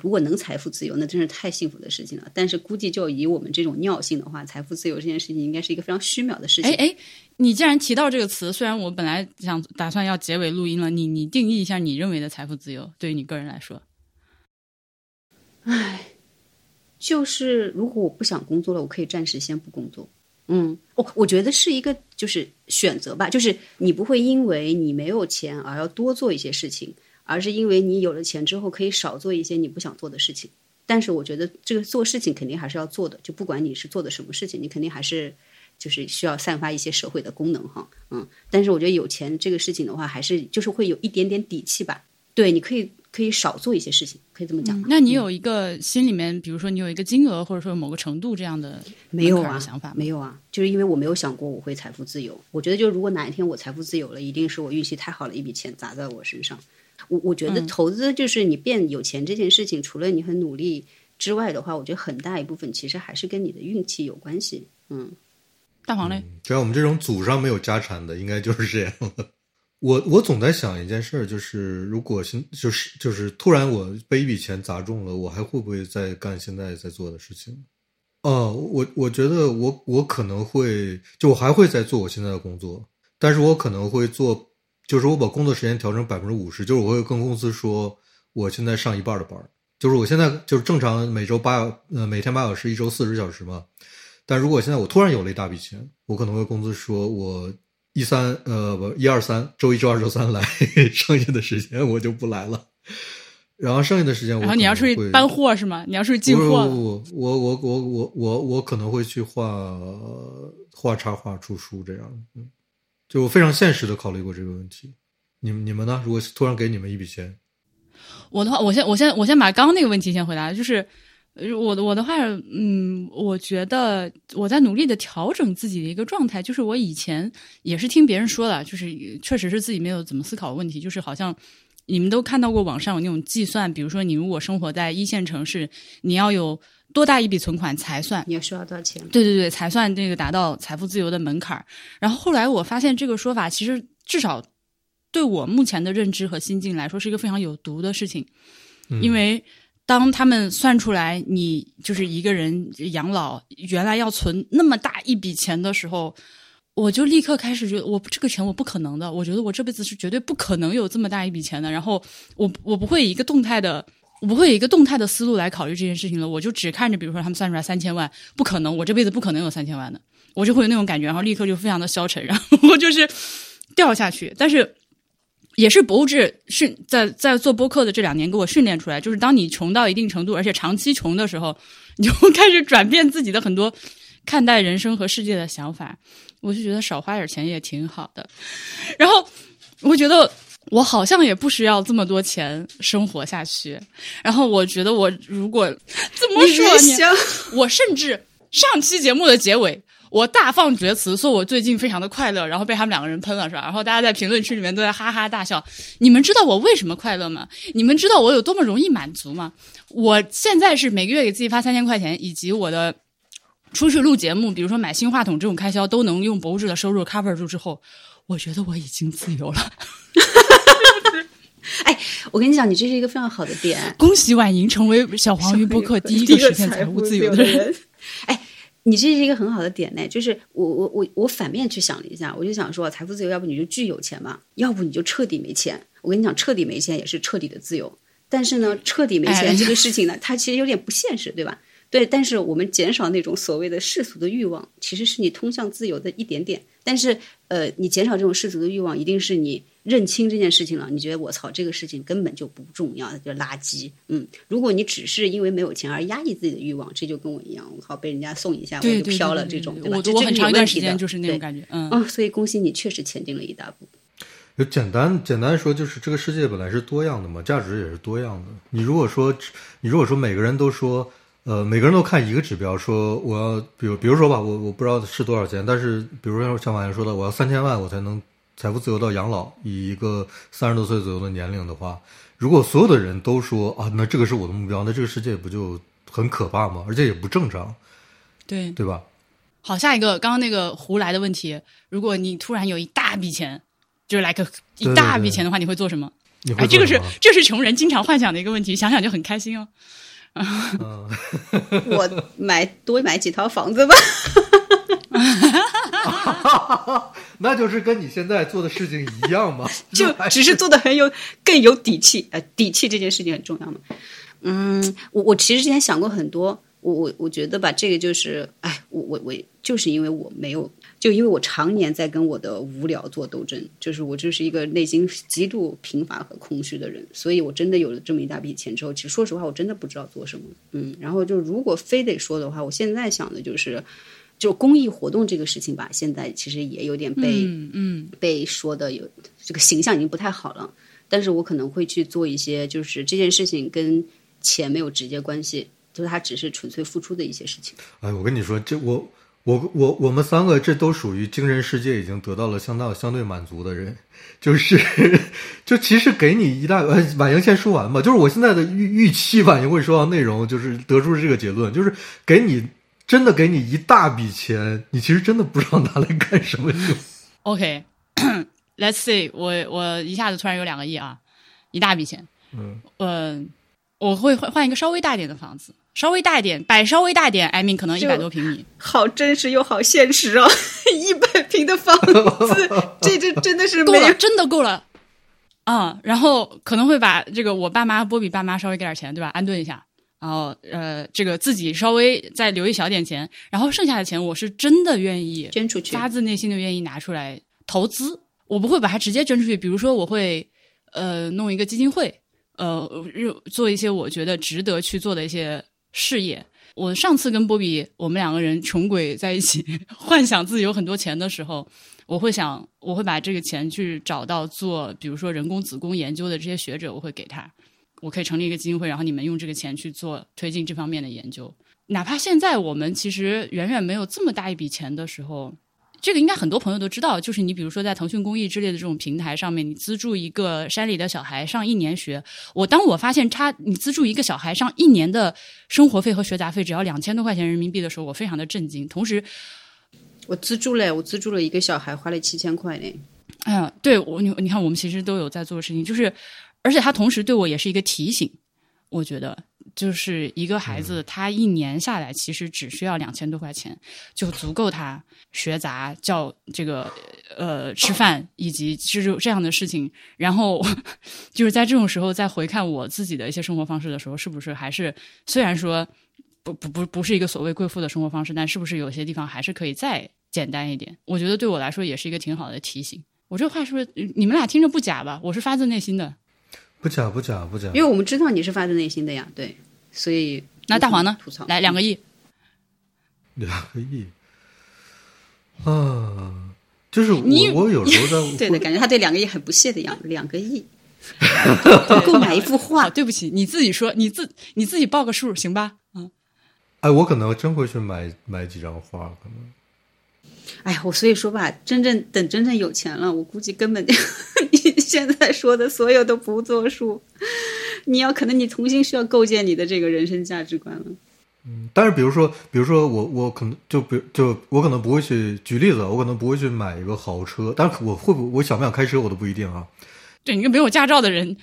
Speaker 3: 如果能财富自由，那真是太幸福的事情了。但是估计就以我们这种尿性的话，财富自由这件事情应该是一个非常虚渺的事情。
Speaker 1: 哎哎，你既然提到这个词，虽然我本来想打算要结尾录音了，你你定义一下你认为的财富自由，对于你个人来说。
Speaker 3: 唉，就是如果我不想工作了，我可以暂时先不工作。嗯，我我觉得是一个就是选择吧，就是你不会因为你没有钱而要多做一些事情。而是因为你有了钱之后，可以少做一些你不想做的事情。但是我觉得这个做事情肯定还是要做的，就不管你是做的什么事情，你肯定还是就是需要散发一些社会的功能哈。嗯，但是我觉得有钱这个事情的话，还是就是会有一点点底气吧。对，你可以可以少做一些事情，可以这么讲。
Speaker 1: 那你有一个心里面，比如说你有一个金额，或者说某个程度这样的
Speaker 3: 没有啊
Speaker 1: 想法？
Speaker 3: 没有啊，就是因为我没有想过我会财富自由。我觉得就如果哪一天我财富自由了，一定是我运气太好了，一笔钱砸在我身上。我我觉得投资就是你变有钱这件事情，除了你很努力之外的话，我觉得很大一部分其实还是跟你的运气有关系。嗯，
Speaker 1: 大黄嘞，
Speaker 2: 像我们这种祖上没有家产的，应该就是这样了。我我总在想一件事儿，就是如果现就是就是突然我被一笔钱砸中了，我还会不会再干现在在做的事情？哦，我我觉得我我可能会，就我还会再做我现在的工作，但是我可能会做，就是我把工作时间调成百分之五十，就是我会跟公司说，我现在上一半的班儿，就是我现在就是正常每周八呃每天八小时，一周四十小时嘛。但如果现在我突然有了一大笔钱，我可能会公司说我一三呃不一二三周一周二周三来，剩下的时间我就不来了。然后剩下的时间我
Speaker 1: 然后你要出去搬货是吗？你要出去进货？
Speaker 2: 不不不，我我我我我我可能会去画画插画出书这样，嗯，就我非常现实的考虑过这个问题。你们你们呢？如果突然给你们一笔钱，
Speaker 1: 我的话，我先我先我先把刚刚那个问题先回答，就是我的我的话，嗯，我觉得我在努力的调整自己的一个状态，就是我以前也是听别人说的，就是确实是自己没有怎么思考问题，就是好像你们都看到过网上有那种计算，比如说你如果生活在一线城市，你要有多大一笔存款才算
Speaker 3: 你要需要多少钱？
Speaker 1: 对对对，才算这个达到财富自由的门槛儿。然后后来我发现这个说法其实至少对我目前的认知和心境来说是一个非常有毒的事情，
Speaker 2: 嗯
Speaker 1: 因为当他们算出来你就是一个人养老原来要存那么大一笔钱的时候。我就立刻开始觉得，我这个钱我不可能的，我觉得我这辈子是绝对不可能有这么大一笔钱的。然后我我不会以一个动态的，我不会以一个动态的思路来考虑这件事情了。我就只看着，比如说他们算出来三千万，不可能，我这辈子不可能有三千万的，我就会有那种感觉，然后立刻就非常的消沉，然后我就是掉下去。但是也是博物志训在在做播客的这两年给我训练出来，就是当你穷到一定程度，而且长期穷的时候，你就开始转变自己的很多看待人生和世界的想法。我就觉得少花点钱也挺好的。然后我觉得我好像也不需要这么多钱生活下去。然后我觉得我如果怎么
Speaker 3: 你
Speaker 1: 说呢？我甚至上期节目的结尾，我大放厥词，说我最近非常的快乐，然后被他们两个人喷了，是吧？然后大家在评论区里面都在哈哈大笑。你们知道我为什么快乐吗？你们知道我有多么容易满足吗？我现在是每个月给自己发三千块钱，以及我的 [laughs] 出去录节目，比如说买新话筒这种开销，都能用博物志的收入 cover 住之后，我觉得我已经自由了。[laughs] [laughs]
Speaker 3: 我跟你讲，你这是一个非常好的点。
Speaker 1: 恭喜婉莹成为小黄鱼播客第一个实现财务自由的人。
Speaker 3: 人。哎，你这是一个很好的点呢，就是我我我我反面去想了一下，我就想说，财富自由，要不你就巨有钱嘛，要不你就彻底没钱。我跟你讲，彻底没钱也是彻底的自由。但是呢，彻底没
Speaker 1: 哎
Speaker 3: 钱这个事情呢，它其实有点不现实，对吧？对，但是我们减少那种所谓的世俗的欲望，其实是你通向自由的一点点。但是，呃，你减少这种世俗的欲望，一定是你认清这件事情了。你觉得我操，这个事情根本就不重要，就垃圾。嗯，如果你只是因为没有钱而压抑自己的欲望，这就跟我一样，我靠，被人家送一下我就飘了这种，
Speaker 1: 我我很长时间就是那种感觉，嗯。
Speaker 3: 嗯，所以恭喜你，确实前进了一大步。
Speaker 2: 就简单简单说，就是这个世界本来是多样的嘛，价值也是多样的。你如果说，你如果说每个人都说，呃，每个人都看一个指标，说我要，比如比如说吧，我我不知道是多少钱，但是比如说像马云说的，我要三千万，我才能财富自由到养老，以一个三十多岁左右的年龄的话，如果所有的人都说啊，那这个是我的目标，那这个世界不就很可怕吗？而且也不正常，
Speaker 1: 对，
Speaker 2: 对吧？
Speaker 1: 好，下一个刚刚那个胡来的问题，如果你突然有一大笔钱，就是来个一大笔钱的话，你会做什么？
Speaker 2: 你会
Speaker 1: 哎，这个是这是穷人经常幻想的一个问题，想想就很开心哦。
Speaker 2: 嗯，
Speaker 3: 我买多买几套房子吧。[laughs]
Speaker 2: 那就是跟你现在做的事情一样嘛，[laughs]
Speaker 3: 就只是做的很有更有底气，呃，底气这件事情很重要嘛。嗯，我我其实之前想过很多，我我我觉得吧，这个就是，哎，我我我就是因为我没有，就因为我常年在跟我的无聊做斗争，就是我就是一个内心极度贫乏和空虚的人，所以我真的有了这么一大笔钱之后，其实说实话，我真的不知道做什么。嗯，然后就如果非得说的话，我现在想的就是。就公益活动这个事情吧，现在其实也有点被、
Speaker 1: 嗯嗯，
Speaker 3: 被说的有这个形象已经不太好了，但是我可能会去做一些，就是这件事情跟钱没有直接关系，就是它只是纯粹付出的一些事情。
Speaker 2: 哎，我跟你说，这我我我我们三个这都属于精神世界已经得到了相当相对满足的人，就是就其实给你一大呃，婉莹先说完吧，就是我现在的预预期，婉莹会说到内容，就是得出这个结论，就是给你真的给你一大笔钱，你其实真的不知道拿来干什么用。
Speaker 1: OK，，Let's [coughs] say 我我一下子突然有两个亿啊，一大笔钱，
Speaker 2: 嗯，
Speaker 1: 呃，我会换换一个稍微大一点的房子，稍微大一点，摆稍微大一点，I mean 可能一
Speaker 3: 就
Speaker 1: 百多平米，
Speaker 3: 好真实又好现实哦！[laughs] 一百平的房子，这这真的是
Speaker 1: 够了，真的够了。啊、然后可能会把这个我爸妈、波比爸妈稍微给点钱，对吧？安顿一下，然后呃，这个自己稍微再留一小点钱，然后剩下的钱我是真的愿意
Speaker 3: 捐出去。
Speaker 1: 发自内心的愿意拿出来投资，我不会把它直接捐出去。比如说，我会呃弄一个基金会，呃做一些我觉得值得去做的一些事业。我上次跟波比我们两个人穷鬼在一起，幻想自己有很多钱的时候，我会想，我会把这个钱去找到做，比如说人工子宫研究的这些学者，我会给他，我可以成立一个基金会，然后你们用这个钱去做推进这方面的研究。哪怕现在我们其实远远没有这么大一笔钱的时候，这个应该很多朋友都知道，就是你比如说在腾讯公益之类的这种平台上面，你资助一个山里的小孩上一年学，我当我发现他你资助一个小孩上一年的生活费和学杂费只要两千多块钱人民币的时候，我非常的震惊。同时，
Speaker 3: 我资助了，我资助了一个小孩，花了七千块呢。
Speaker 1: 哎呀，对我你你看，我们其实都有在做的事情，就是而且他同时对我也是一个提醒，我觉得。就是一个孩子，他一年下来其实只需要两千多块钱，就足够他学杂、教这个呃吃饭以及就是这样的事情。然后就是在这种时候再回看我自己的一些生活方式的时候，是不是还是虽然说不不不不是一个所谓贵妇的生活方式，但是不是有些地方还是可以再简单一点？我觉得对我来说也是一个挺好的提醒。我这话是不是你们俩听着不假吧？我是发自内心的。
Speaker 2: 不假不假不假，
Speaker 3: 因为我们知道你是发自内心的呀，对，所以
Speaker 1: 那大黄呢
Speaker 3: 吐槽？
Speaker 1: 来两个亿，
Speaker 2: 两个亿啊，就是我我有时候在 [laughs]
Speaker 3: 对的，感觉他对两个亿很不屑的样子，两个亿 [laughs] 够买一幅，画。
Speaker 1: 对不起，你自己说，你自你自己报个数，行吧？嗯，
Speaker 2: 哎，我可能真会去买买几张画，可能。
Speaker 3: 哎呀，我所以说吧，真正等真正有钱了，我估计根本 [laughs] 你现在说的所有都不作数。你要可能你重新需要构建你的这个人生价值观了。
Speaker 2: 嗯但是比如说，比如说我我可能就比就我可能不会去举例子，我可能不会去买一个豪车，但是我会不我想不想开车我都不一定啊。
Speaker 1: 对你一个没有驾照的人，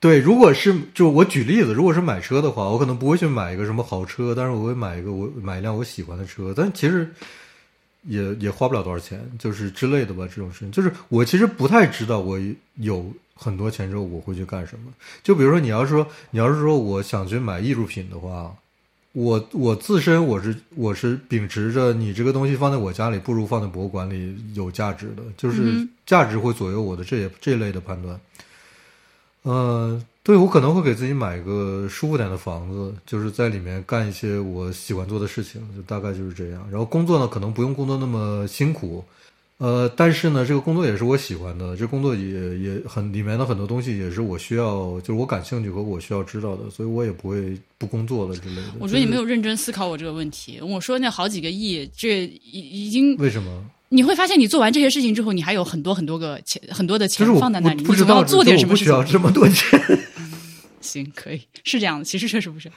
Speaker 2: 对，如果是就我举例子，如果是买车的话，我可能不会去买一个什么豪车，但是我会买一个我买一辆我喜欢的车，但其实也也花不了多少钱，就是之类的吧。这种事情，就是我其实不太知道我有很多钱之后我会去干什么。就比如说，你要说你要是说我想去买艺术品的话，我我自身我是我是秉持着你这个东西放在我家里不如放在博物馆里有价值的，就是
Speaker 1: 嗯
Speaker 2: 价值会左右我的这这一类的判断。呃，对我可能会给自己买个舒服点的房子，就是在里面干一些我喜欢做的事情，就大概就是这样。然后工作呢，可能不用工作那么辛苦，呃，但是呢，这个工作也是我喜欢的，这工作也也很里面的很多东西也是我需要，就是我感兴趣和我需要知道的，所以我也不会不工作了之类的。
Speaker 1: 我觉得你没
Speaker 2: 有
Speaker 1: 有认真思考我这个问题。我说那好几个亿，这已已经
Speaker 2: 为什么？
Speaker 1: 你会发现，你做完这些事情之后，你还有很多很多个钱，很多的钱放在那里，
Speaker 2: 不知道
Speaker 1: 你总要做点什么事情
Speaker 2: 不需要。这么多钱，[laughs]
Speaker 1: 行，可以是这样的，其实确实不是。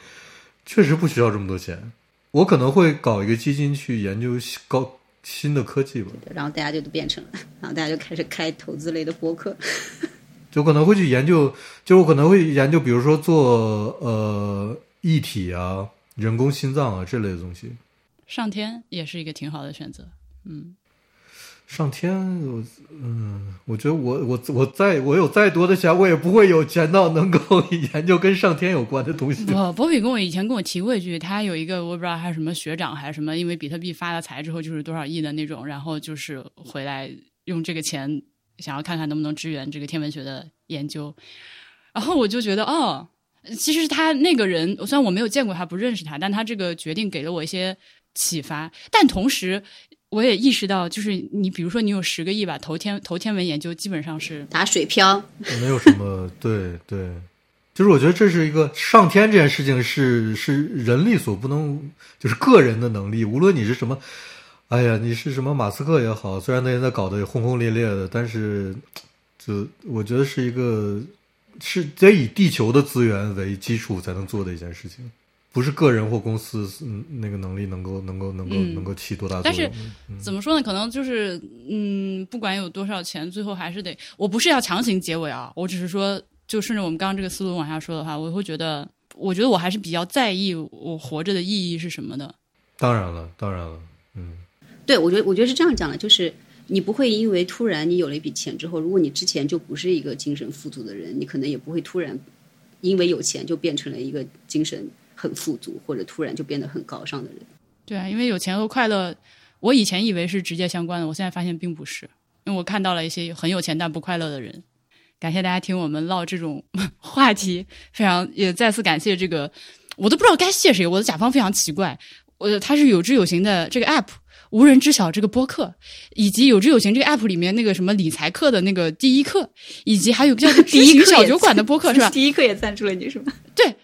Speaker 2: 确实不需要这么多钱。我可能会搞一个基金去研究新高新的科技吧。
Speaker 3: 然后大家就都变成了，[laughs] 然后大家就开始开投资类的博客。[laughs]
Speaker 2: 就可能会去研究，就我可能会研究，比如说做呃异体啊、人工心脏啊这类的东西。
Speaker 1: 上天也是一个挺好的选择。嗯，
Speaker 2: 上天，我嗯，我觉得我我我再我有再多的钱，我也不会有钱到能够研究跟上天有关的东西。
Speaker 1: 不，博比跟我以前跟我提过一句，他有一个我不知道他是什么学长还是什么，因为比特币发了财之后就是多少亿的那种，然后就是回来用这个钱想要看看能不能支援这个天文学的研究，然后我就觉得哦，其实他那个人虽然我没有见过他，不认识他，但他这个决定给了我一些启发，但同时。我也意识到，就是你，比如说你有十个亿吧，投天投天文研究基本上是
Speaker 3: 打水漂，
Speaker 2: 没有什么，对对，就是我觉得这是一个上天这件事情是是人力所不能，就是个人的能力，无论你是什么，哎呀，你是什么马斯克也好，虽然那现在搞得也轰轰烈烈的，但是就我觉得是一个是得以地球的资源为基础才能做的一件事情。不是个人或公司嗯那个能力能够能够能够、
Speaker 1: 嗯
Speaker 2: 能够起多大作用
Speaker 1: 但是
Speaker 2: 用。
Speaker 1: 怎么说呢？可能就是，嗯，不管有多少钱，最后还是得。我不是要强行结尾啊，我只是说，就顺着我们刚刚这个思路往下说的话，我会觉得，我觉得我还是比较在意我活着的意义是什么的。
Speaker 2: 当然了，当然了，嗯，
Speaker 3: 对，我觉得我觉得是这样讲的，就是你不会因为突然你有了一笔钱之后，如果你之前就不是一个精神富足的人，你可能也不会突然因为有钱就变成了一个精神很富足，或者突然就变得很高尚的人。
Speaker 1: 对啊，因为有钱和快乐，我以前以为是直接相关的，我现在发现并不是，因为我看到了一些很有钱但不快乐的人。感谢大家听我们唠这种 [laughs] 话题，非常也再次感谢这个，我都不知道该谢谁。我的甲方非常奇怪，我他是有知有行的这个 app。无人知晓这个播客，以及有知有行这个 app 里面那个什么理财课的那个第一课，以及还有个叫做
Speaker 3: 第一
Speaker 1: 小酒馆的播客 [laughs] 是吧？
Speaker 3: 第一课也赞助了你是吧？
Speaker 1: 对，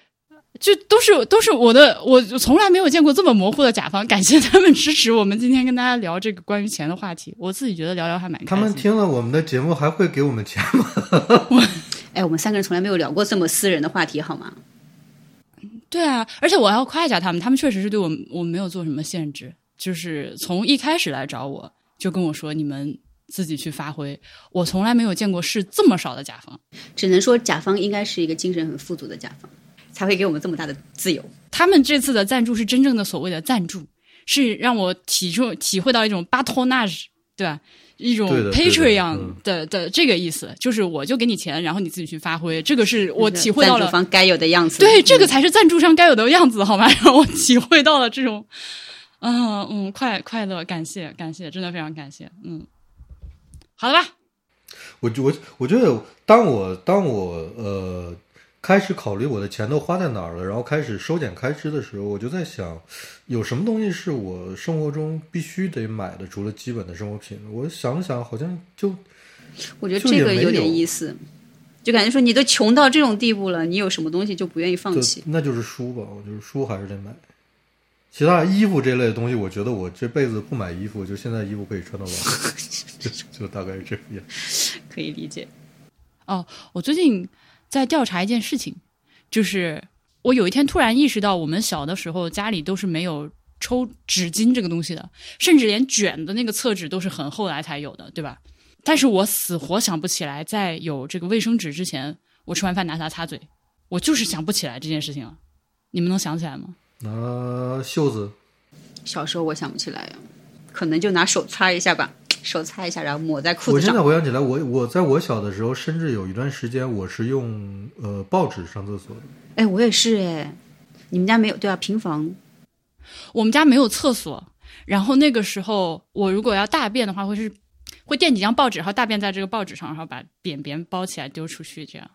Speaker 1: 就都是都是我的，我从来没有见过这么模糊的甲方，感谢他们支持我们今天跟大家聊这个关于钱的话题。我自己觉得聊聊还蛮开
Speaker 2: 他。们听了我们的节目还会给我们钱吗？
Speaker 3: 哎，我们三个人从来没有聊过这么私人的话题，好吗？
Speaker 1: 对啊，而且我要夸一下他们，他们确实是对我我没有做什么限制，就是从一开始来找我就跟我说你们自己去发挥，我从来没有见过是这么少的甲方。
Speaker 3: 只能说甲方应该是一个精神很富足的甲方，才会给我们这么大的自由。
Speaker 1: 他们这次的赞助是真正的所谓的赞助，是让我体出体会到一种 patronage，对吧？一种
Speaker 2: 对的对的
Speaker 1: Patreon
Speaker 2: 嗯
Speaker 1: 的的这个意思，就是我就给你钱，然后你自己去发挥，这个是我体会到
Speaker 3: 赞助
Speaker 1: 了。
Speaker 3: 方该有的样子。
Speaker 1: 对，这个才是赞助商该有的样子，好吗？让我体会到了这种，[laughs] 嗯嗯，快快乐，感谢感谢，真的非常感谢，嗯，好了吧？
Speaker 2: 我我我觉得，当我当我呃开始考虑我的钱都花在哪儿了，然后开始收减开支的时候，我就在想，有什么东西是我生活中必须得买的，除了基本的生活品。我想了想，好像就
Speaker 3: 我觉得这个有点意思，就感觉说你都穷到这种地步了，你有什么东西就不愿意放弃？
Speaker 2: 那就是书吧，我就是书还是得买。其他衣服这类的东西，我觉得我这辈子不买衣服，就现在衣服可以穿到老，[laughs] 就就大概是这样。
Speaker 3: 可以理解。
Speaker 1: 哦，我最近在调查一件事情，就是我有一天突然意识到，我们小的时候家里都是没有抽纸巾这个东西的，甚至连卷的那个厕纸都是很后来才有的，对吧？但是我死活想不起来，在有这个卫生纸之前，我吃完饭拿它擦嘴，我就是想不起来这件事情了。你们能想起来吗？
Speaker 2: 拿袖子，
Speaker 3: 小时候我想不起来呀，可能就拿手擦一下吧，手擦一下，然后抹在裤子上
Speaker 2: 我现在。回想起来，我我在我小的时候，甚至有一段时间我是用呃报纸上厕所的。
Speaker 3: 哎，我也是哎，你们家没有对啊？平房
Speaker 1: 我们家没有厕所，然后那个时候我如果要大便的话，会是会垫几张报纸，然后大便在这个报纸上，然后把便便包起来丢出去，这样。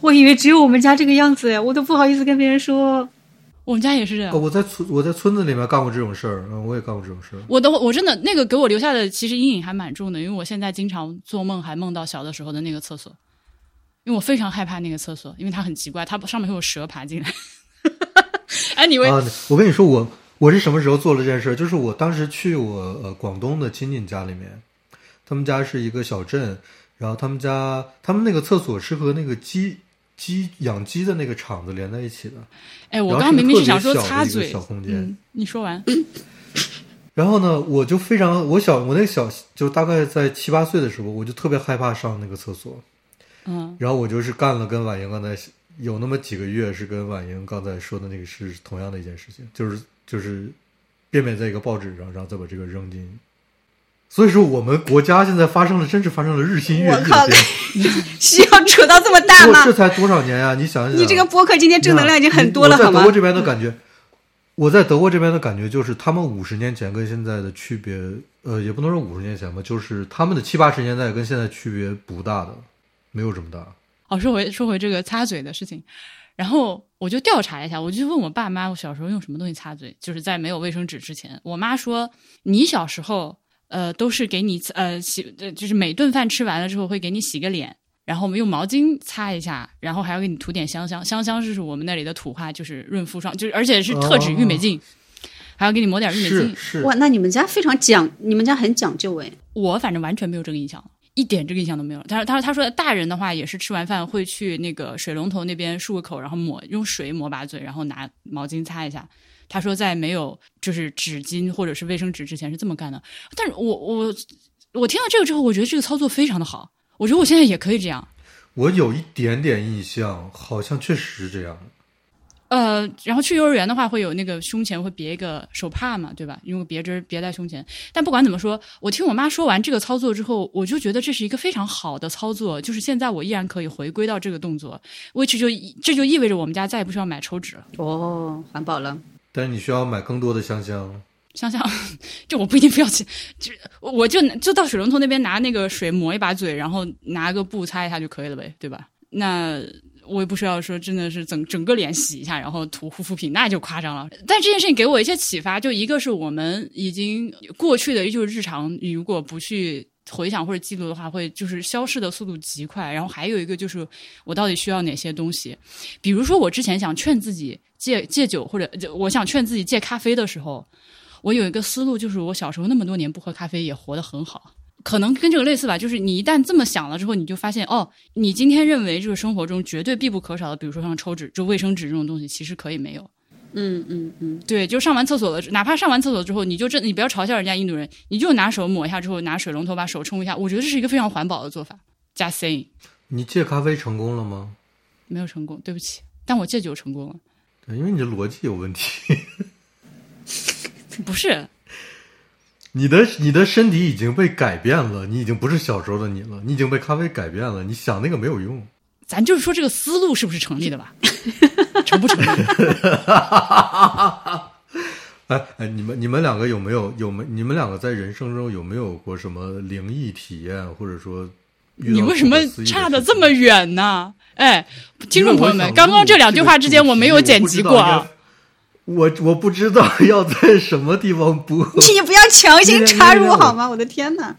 Speaker 3: 我以为只有我们家这个样子哎，我都不好意思跟别人说。
Speaker 1: 我们家也是这样
Speaker 2: 哦，。我在村我在村子里面干过这种事儿，嗯，我也干过这种事儿。
Speaker 1: 我的我真的那个给我留下的其实阴影还蛮重的，因为我现在经常做梦还梦到小的时候的那个厕所，因为我非常害怕那个厕所，因为它很奇怪，它上面会有蛇爬进来。哎，你为
Speaker 2: 啊，我跟你说，我我是什么时候做了这件事儿？就是我当时去我呃广东的亲戚家里面，他们家是一个小镇，然后他们家他们那个厕所是和那个鸡鸡养鸡的那个场子连在一起的。
Speaker 1: 哎，我刚刚明明
Speaker 2: 是
Speaker 1: 想说擦嘴
Speaker 2: 小空，间
Speaker 1: 嗯，你说完。[coughs]
Speaker 2: 然后呢，我就非常，我小我那个小就大概在七八岁的时候，我就特别害怕上那个厕所。
Speaker 1: 嗯，
Speaker 2: 然后我就是干了跟婉莹刚才有那么几个月是跟婉莹刚才说的那个是同样的一件事情，就是就是便便在一个报纸上，然后再把这个扔进。所以说，我们国家现在发生了，真是发生了日新月异的
Speaker 3: 我靠
Speaker 2: 变化。[laughs]
Speaker 3: 需要扯到这么大吗
Speaker 2: 这？才多少年呀、你想想，
Speaker 3: 你这个播客今天正能量已经很多了，好吗
Speaker 2: 我在德国？这边的感觉，我在德国这边的感觉就是，他们五十年前跟现在的区别，呃，也不能说五十年前吧，就是他们的七八十年代跟现在区别不大的，没有这么大。
Speaker 1: 好，说回说回这个擦嘴的事情，然后我就调查一下，我就问我爸妈，我小时候用什么东西擦嘴？就是在没有卫生纸之前，我妈说你小时候呃都是给你呃洗，呃就是每顿饭吃完了之后会给你洗个脸，然后我们用毛巾擦一下，然后还要给你涂点香香，香香是我们那里的土话，就是润肤霜，就是而且是特指郁美净，还要给你抹点玉美净。
Speaker 3: 哇，那你们家非常讲，你们家很讲究哎。
Speaker 1: 我反正完全没有这个印象，一点这个印象都没有。他说，他说，他说，大人的话也是吃完饭会去那个水龙头那边漱个口，然后抹用水抹把嘴，然后拿毛巾擦一下。他说，在没有就是纸巾或者是卫生纸之前是这么干的。但是我我我听到这个之后，我觉得这个操作非常的好。我觉得我现在也可以这样。
Speaker 2: 我有一点点印象，好像确实是这样。
Speaker 1: 呃，然后去幼儿园的话，会有那个胸前会别一个手帕嘛，对吧？用个别针别在胸前。但不管怎么说，我听我妈说完这个操作之后，我就觉得这是一个非常好的操作。就是现在我依然可以回归到这个动作，which 就这就意味着我们家再也不需要买抽纸了。
Speaker 3: 哦，环保了。
Speaker 2: 但是你需要买更多的香香。
Speaker 1: 香香，[laughs] 就我不一定非要去，就我就就到水龙头那边拿那个水抹一把嘴，然后拿个布擦一下就可以了呗，对吧？那。我也不需要说，真的是整整个脸洗一下，然后涂护肤品，那就夸张了。但这件事情给我一些启发，就一个是我们已经过去的，就是日常，你如果不去回想或者记录的话，会就是消失的速度极快。然后还有一个就是，我到底需要哪些东西？比如说，我之前想劝自己戒戒酒，或者我想劝自己戒咖啡的时候，我有一个思路，就是我小时候那么多年不喝咖啡，也活得很好。可能跟这个类似吧，就是你一旦这么想了之后，你就发现哦，你今天认为这个生活中绝对必不可少的，比如说像抽纸、就卫生纸这种东西，其实可以没有。
Speaker 3: 嗯嗯嗯，
Speaker 1: 对，就上完厕所了，哪怕上完厕所之后，你就这，你不要嘲笑人家印度人，你就拿手抹一下之后，拿水龙头把手冲一下，我觉得这是一个非常环保的做法。加 C，
Speaker 2: 你戒咖啡成功了吗？
Speaker 1: 没有成功，对不起，但我戒酒成功了。
Speaker 2: 对，因为你的逻辑有问题。[laughs]
Speaker 1: 不是。
Speaker 2: 你的你的身体已经被改变了，你已经不是小时候的你了，你已经被咖啡改变了。你想那个没有用。
Speaker 1: 咱就是说这个思路是不是成立的吧？[laughs] 成不成立？[laughs]
Speaker 2: 哎哎，你们你们两个有没有有没？你们两个在人生中有没有过什么灵异体验，或者说
Speaker 1: 你为什么差的这么远呢？哎，听众朋友们，刚刚这两句话之间我没有剪辑过啊。
Speaker 2: 我我不知道 [laughs] 要在什么地方播，[laughs]
Speaker 3: 你不要强行插入好吗？我的天哪！